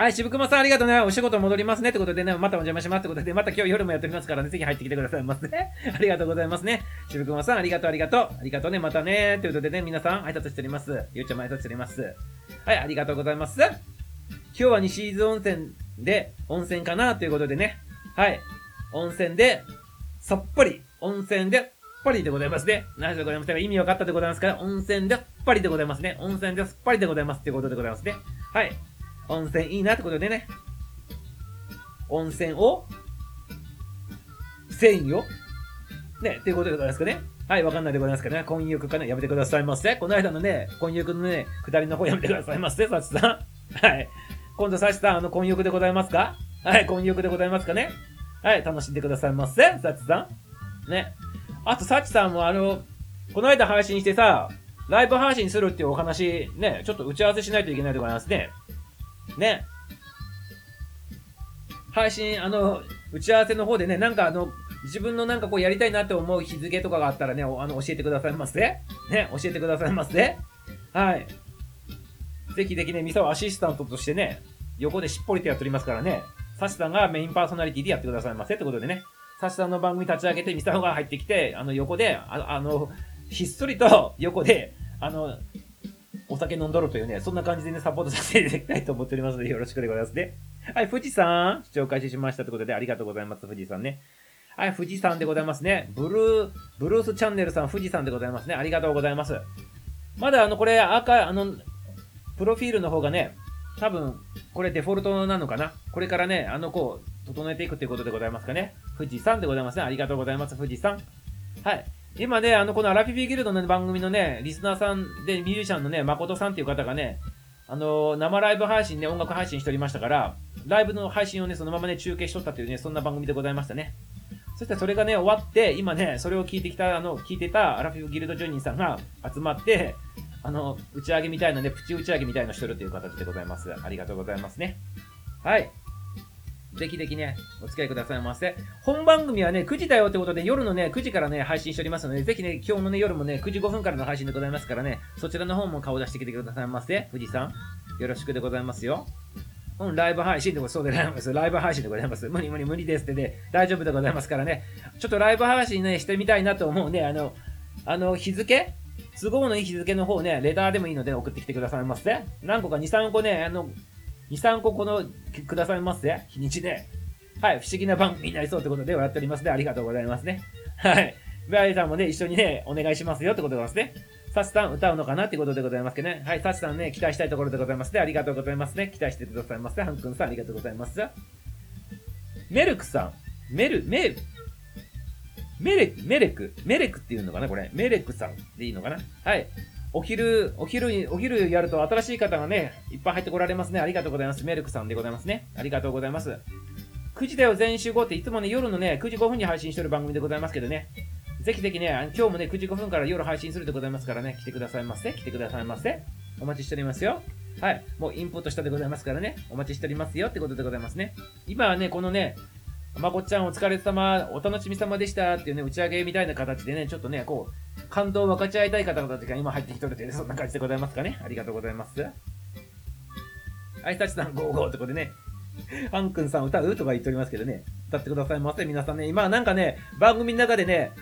はい、渋熊さんありがとうね。お仕事戻りますね。ってことでね、またお邪魔しますってことで、また今日夜もやっておりますからね、ぜひ入ってきてくださいませ。(laughs) ありがとうございますね。渋熊さんありがとうありがとう。ありがとうね、またね。ということでね、皆さん挨拶しております。ゆうちゃんも挨拶しております。はい、ありがとうございます。今日は西伊豆温泉で、温泉かなということでね。はい。温泉で、さっぱり、温泉で、っぱりでございますね。何でございますか意味分かったでございますから、温泉で、っぱりでございますね。温泉で、さっぱりでございますっていうことでございますね。はい。温泉いいなってことでね。温泉を、せんよ。ね、っていうことでございますかね。はい、わかんないでございますかね。婚浴かなやめてくださいませ。この間のね、婚浴のね、下りの方やめてくださいませ、サチさん。はい。今度サチさん、あの、婚浴でございますか？はい、婚浴でございますかね？はい、楽しんでくださいませ、サチさん。ね。あと、サチさんもあの、この間配信してさ、ライブ配信するっていうお話、ね、ちょっと打ち合わせしないといけないでございますね。ね。配信、あの、打ち合わせの方でね、なんかあの、自分のなんかこうやりたいなって思う日付とかがあったらね、あの、教えてくださいませ。ね、教えてくださいませ。はい。ぜひぜひね、ミサをアシスタントとしてね、横でしっぽりとやっておりますからね、サシさんがメインパーソナリティでやってくださいませってことでね、サシさんの番組立ち上げて、ミサオが入ってきて、あの、横で、ああの、ひっそりと横で、あの、お酒飲んどるというね、そんな感じでね、サポートさせていただきたいと思っておりますので、よろしくでございますね。はい、富士山、視聴開始しましたということで、ありがとうございます、富士山ね。はい、富士山でございますね。ブルー、ブルースチャンネルさん、富士山でございますね。ありがとうございます。まだあの、これ、赤、あの、プロフィールの方がね、多分、これデフォルトなのかなこれからね、あの、こう、整えていくということでございますかね。富士山でございますね。ありがとうございます、富士山。はい。今ね、あの、このアラフィビギルドの番組のね、リスナーさんでミュージシャンのね、誠さんっていう方がね、あの生ライブ配信ね、音楽配信しておりましたから、ライブの配信をね、そのままね、中継しとったというね、そんな番組でございましたね。そしてそれがね、終わって、今ね、それを聞いてきた、あの、聞いてたアラフィフギルド住人さんが集まって、あの、打ち上げみたいなね、プチ打ち上げみたいなのしてるという形でございます。ありがとうございますね。はい。ぜひぜひね、お付き合いくださいませ。本番組はね、9時だよってことで、夜のね、9時からね、配信しておりますので、ぜひね、今日のね、夜もね、9時5分からの配信でございますからね、そちらの方も顔出してきてくださいませ。富士山。よろしくでございますよ。うん、ライブ配信でごそうでございます。ライブ配信でございます。無理無理無理ですってね、大丈夫でございますからね。ちょっとライブ配信ね、してみたいなと思うね、あの、あの、日付？都合のいい日付の方ね、レターでもいいので送ってきてくださいませ。何個か2、3個ね、あの、2、3個この、くくださいませ。日にちで。はい、不思議な番組になりそうってことでやっておりますね。ありがとうございますね。はい。バイさんもね、一緒にね、お願いしますよってことでございますね。サチさん歌うのかなってことでございますけどね。はい、サチさんね、期待したいところでございますね。ありがとうございますね。期待してくださいませ。ハン君さん、ありがとうございます。メルクさん。メル、メル、メレク、メレク、メレクっていうのかなこれ。メレクさんでいいのかなはい。お昼、お昼に、お昼やると新しい方がね、いっぱい入ってこられますね。ありがとうございます。メルクさんでございますね。ありがとうございます。9時だよ全集合っていつもね、夜のね、9時5分に配信してる番組でございますけどね。ぜひぜひね、今日もね、9時5分から夜配信するでございますからね、来てくださいませ。来てくださいませ。お待ちしておりますよ。はい。もうインプットしたでございますからね、お待ちしておりますよってことでございますね。今はね、このね、まこっちゃんお疲れ様、お楽しみ様でしたっていうね、打ち上げみたいな形でね、ちょっとね、こう、感動を分かち合いたい方々が今入ってきとるというね、(laughs) そんな感じでございますかね。ありがとうございます。はい、たちさん、ゴーゴーってことでね、ハンくんさん歌うとか言っておりますけどね、歌ってくださいませ、皆さんね。今なんかね、番組の中でね、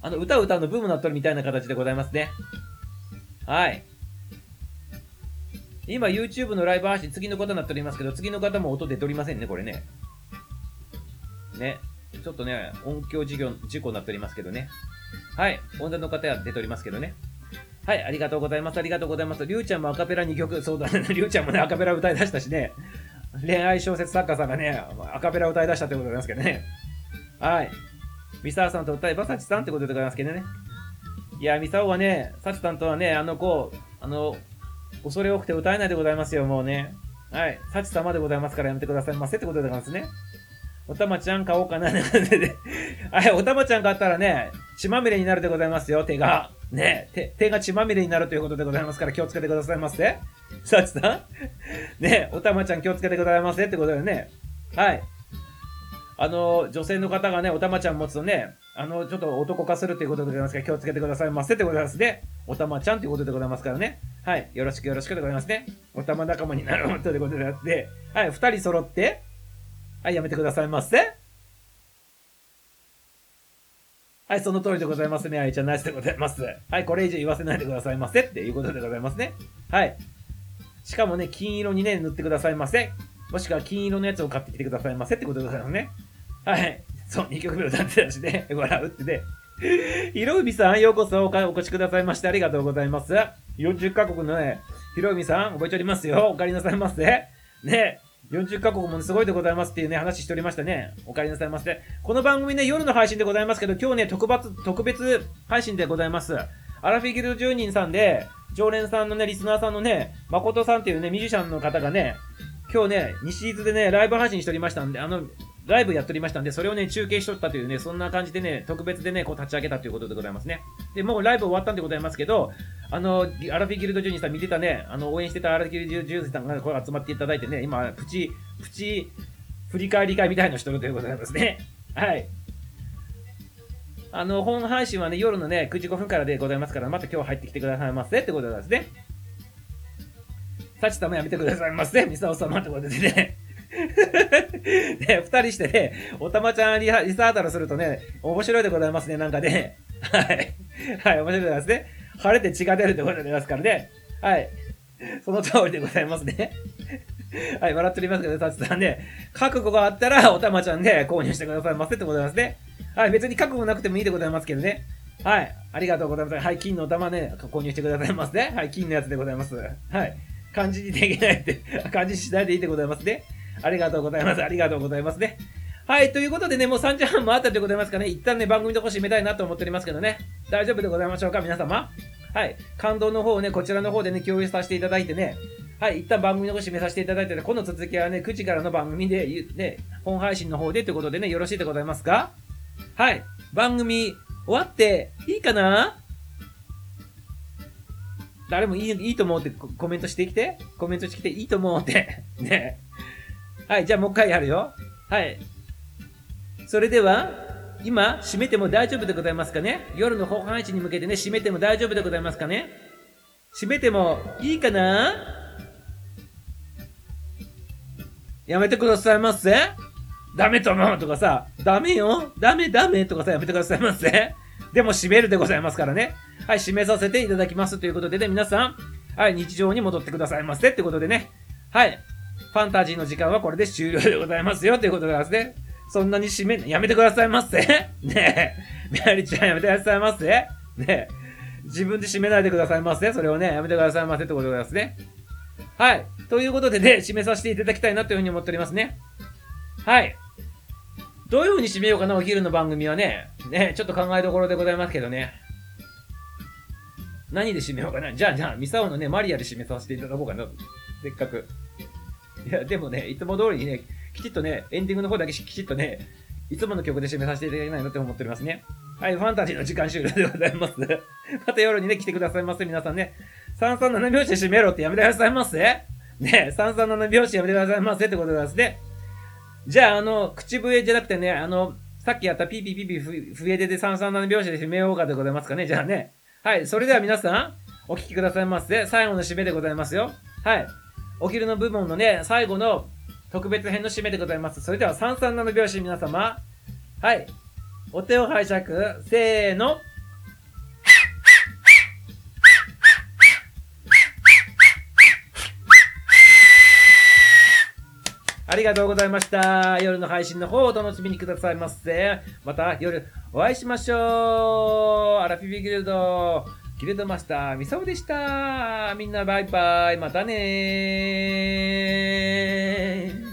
あの、歌を歌うのブームになっとるみたいな形でございますね。はい。今 YouTube のライブ配信次の方になっておりますけど、次の方も音出ておりませんね、これね。ね。ちょっとね、音響事業、事故になっておりますけどね。はい。音大の方は出ておりますけどね。はい、ありがとうございます。ありがとうございます。りゅうちゃんもアカペラ2曲、そうだね。(laughs) りゅうちゃんもね、アカペラ歌い出したしね。恋愛小説作家さんがね、アカペラ歌い出したってことでございますけどね。はい。ミサーさんと歌えばサチさんってことでございますけどね。いや、ミサオはね、サチさんとはね、あの子、あの、恐れ多くて歌えないでございますよ、もうね。はい。サチ様でございますからやめてくださいませってことでございますね。おたまちゃん買おうかな。(laughs) はい、おたまちゃん買ったらね、血まみれになるでございますよ、手が。ね手、手が血まみれになるということでございますから気をつけてくださいませ。サチさんねおたまちゃん気をつけてくださいませってことでね。はい。あの、女性の方がね、おたまちゃん持つとね、あの、ちょっと男化するということでございますから気をつけてくださいませってことでございますね。おたまちゃんということでございますからね。はい。よろしくよろしくでございますね。おたま仲間になるということであって、はい。二人揃って、はい、やめてくださいませ。はい、その通りでございますね。あいちゃんナイスでございます。はい、これ以上言わせないでくださいませ。っていうことでございますね。はい。しかもね、金色にね、塗ってくださいませ。もしくは金色のやつを買ってきてくださいませってことでございますね。はい。そう、2曲目歌ってたしね、(laughs) 笑うってね。(laughs) ひろうみさん、ようこそおお越しくださいましてありがとうございます。40カ国のね、ひろうみさん、覚えておりますよ。お帰りなさいませ。ね、40カ国もすごいでございますっていうね、話しておりましたね。お帰りなさいませ。この番組ね、夜の配信でございますけど、今日ね、特別、特別配信でございます。アラフィギルド住人さんで、常連さんのね、リスナーさんのね、誠さんっていうね、ミュージシャンの方がね、今日ね、西伊豆でね、ライブ配信しておりましたんで、あの、ライブやっておりましたんで、それをね、中継しとったというね、そんな感じでね、特別でね、こう立ち上げたということでございますね。で、もうライブ終わったんでございますけど、あの、アラフィギルドジュニーさん見てたね、あの、応援してたアラフィギルドジュニーさんがこう集まっていただいてね、今、プチ、プチ、振り返り会みたいのしてるということでございますね。(laughs) はい。あの、本配信はね、夜のね、9時5分からでございますから、また今日入ってきてくださいませってことですね。サチさんもやめてくださいませ。ミサオ様ってことでね。(laughs) ね、二人してね、おたまちゃんリハリサータルするとね、面白いでございますね、なんかね。はい。はい、面白いでございますね。晴れて血が出るってことでございますからね。はい。その通りでございますね。はい、笑っておりますけど、タチさんね、覚悟があったら、おたまちゃんで購入してくださいませってございますね。はい、別に覚悟なくてもいいでございますけどね。はい、ありがとうございます。はい、金のお玉ね、購入してくださいませね。はい、金のやつでございます。はい。漢字にできないって、漢字しないでいいでございますね。ありがとうございます。ありがとうございますね。はい、ということでね、もう3時半回ったでございますかね。一旦ね、番組の方締めたいなと思っておりますけどね。大丈夫でございましょうか、皆様。はい。感動の方をね、こちらの方でね、共有させていただいてね。はい、一旦番組の方締めさせていただいてね、この続きはね、9時からの番組で、ね、本配信の方でということでね、よろしいでございますかはい。番組終わっていいかな？誰もいいいいと思うってコメントしてきて？コメントしてきていいと思うって。(laughs) ね。はい、じゃあもう一回やるよ。はい。それでは、今、閉めても大丈夫でございますかね？夜の本配信に向けてね、閉めても大丈夫でございますかね？閉めてもいいかな？やめてくださいませ？ダメと思うとかさ、ダメよダメダメとかさ、やめてくださいませ？でも閉めるでございますからね。はい、閉めさせていただきますということでね、皆さん、はい、日常に戻ってくださいませってことでね。はい。ファンタジーの時間はこれで終了でございますよということですね。そんなに閉め、やめてくださいませ。(laughs) ねえ。メアリちゃんやめてくださいませ。ねえ。自分で閉めないでくださいませ。それをね、やめてくださいませってことですね。はい。ということでね、締めさせていただきたいなというふうに思っておりますね。はい。どういうふうに締めようかな、お昼の番組はね。ね、ちょっと考えどころでございますけどね。何で締めようかな。じゃあ、じゃあ、ミサオのね、マリアで締めさせていただこうかな。せっかく。いや、でもね、いつも通りにね、きちっとね、エンディングの方だけきちっとね、いつもの曲で締めさせていただきたいなと思っておりますね。はい、ファンタジーの時間終了でございます。(laughs) また夜にね、来てくださいませ、皆さんね。337拍子で締めろってやめてくださいませ。ね、337拍子やめてくださいませってことでですね。じゃあ、あの、口笛じゃなくてね、あの、さっきやったピーピーピーピー笛でで337拍子で締めようかでございますかね。じゃあね。はい、それでは皆さん、お聞きくださいませ。最後の締めでございますよ。はい。お昼の部門のね、最後の特別編の締めでございます。それでは337拍子皆様。はい。お手を拝借。せーの。ありがとうございました。夜の配信の方をお楽しみにくださいませ。また夜お会いしましょう。アラフィビギルド、ギルドマスター、ミサオでした。みんなバイバイ。またね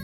ー。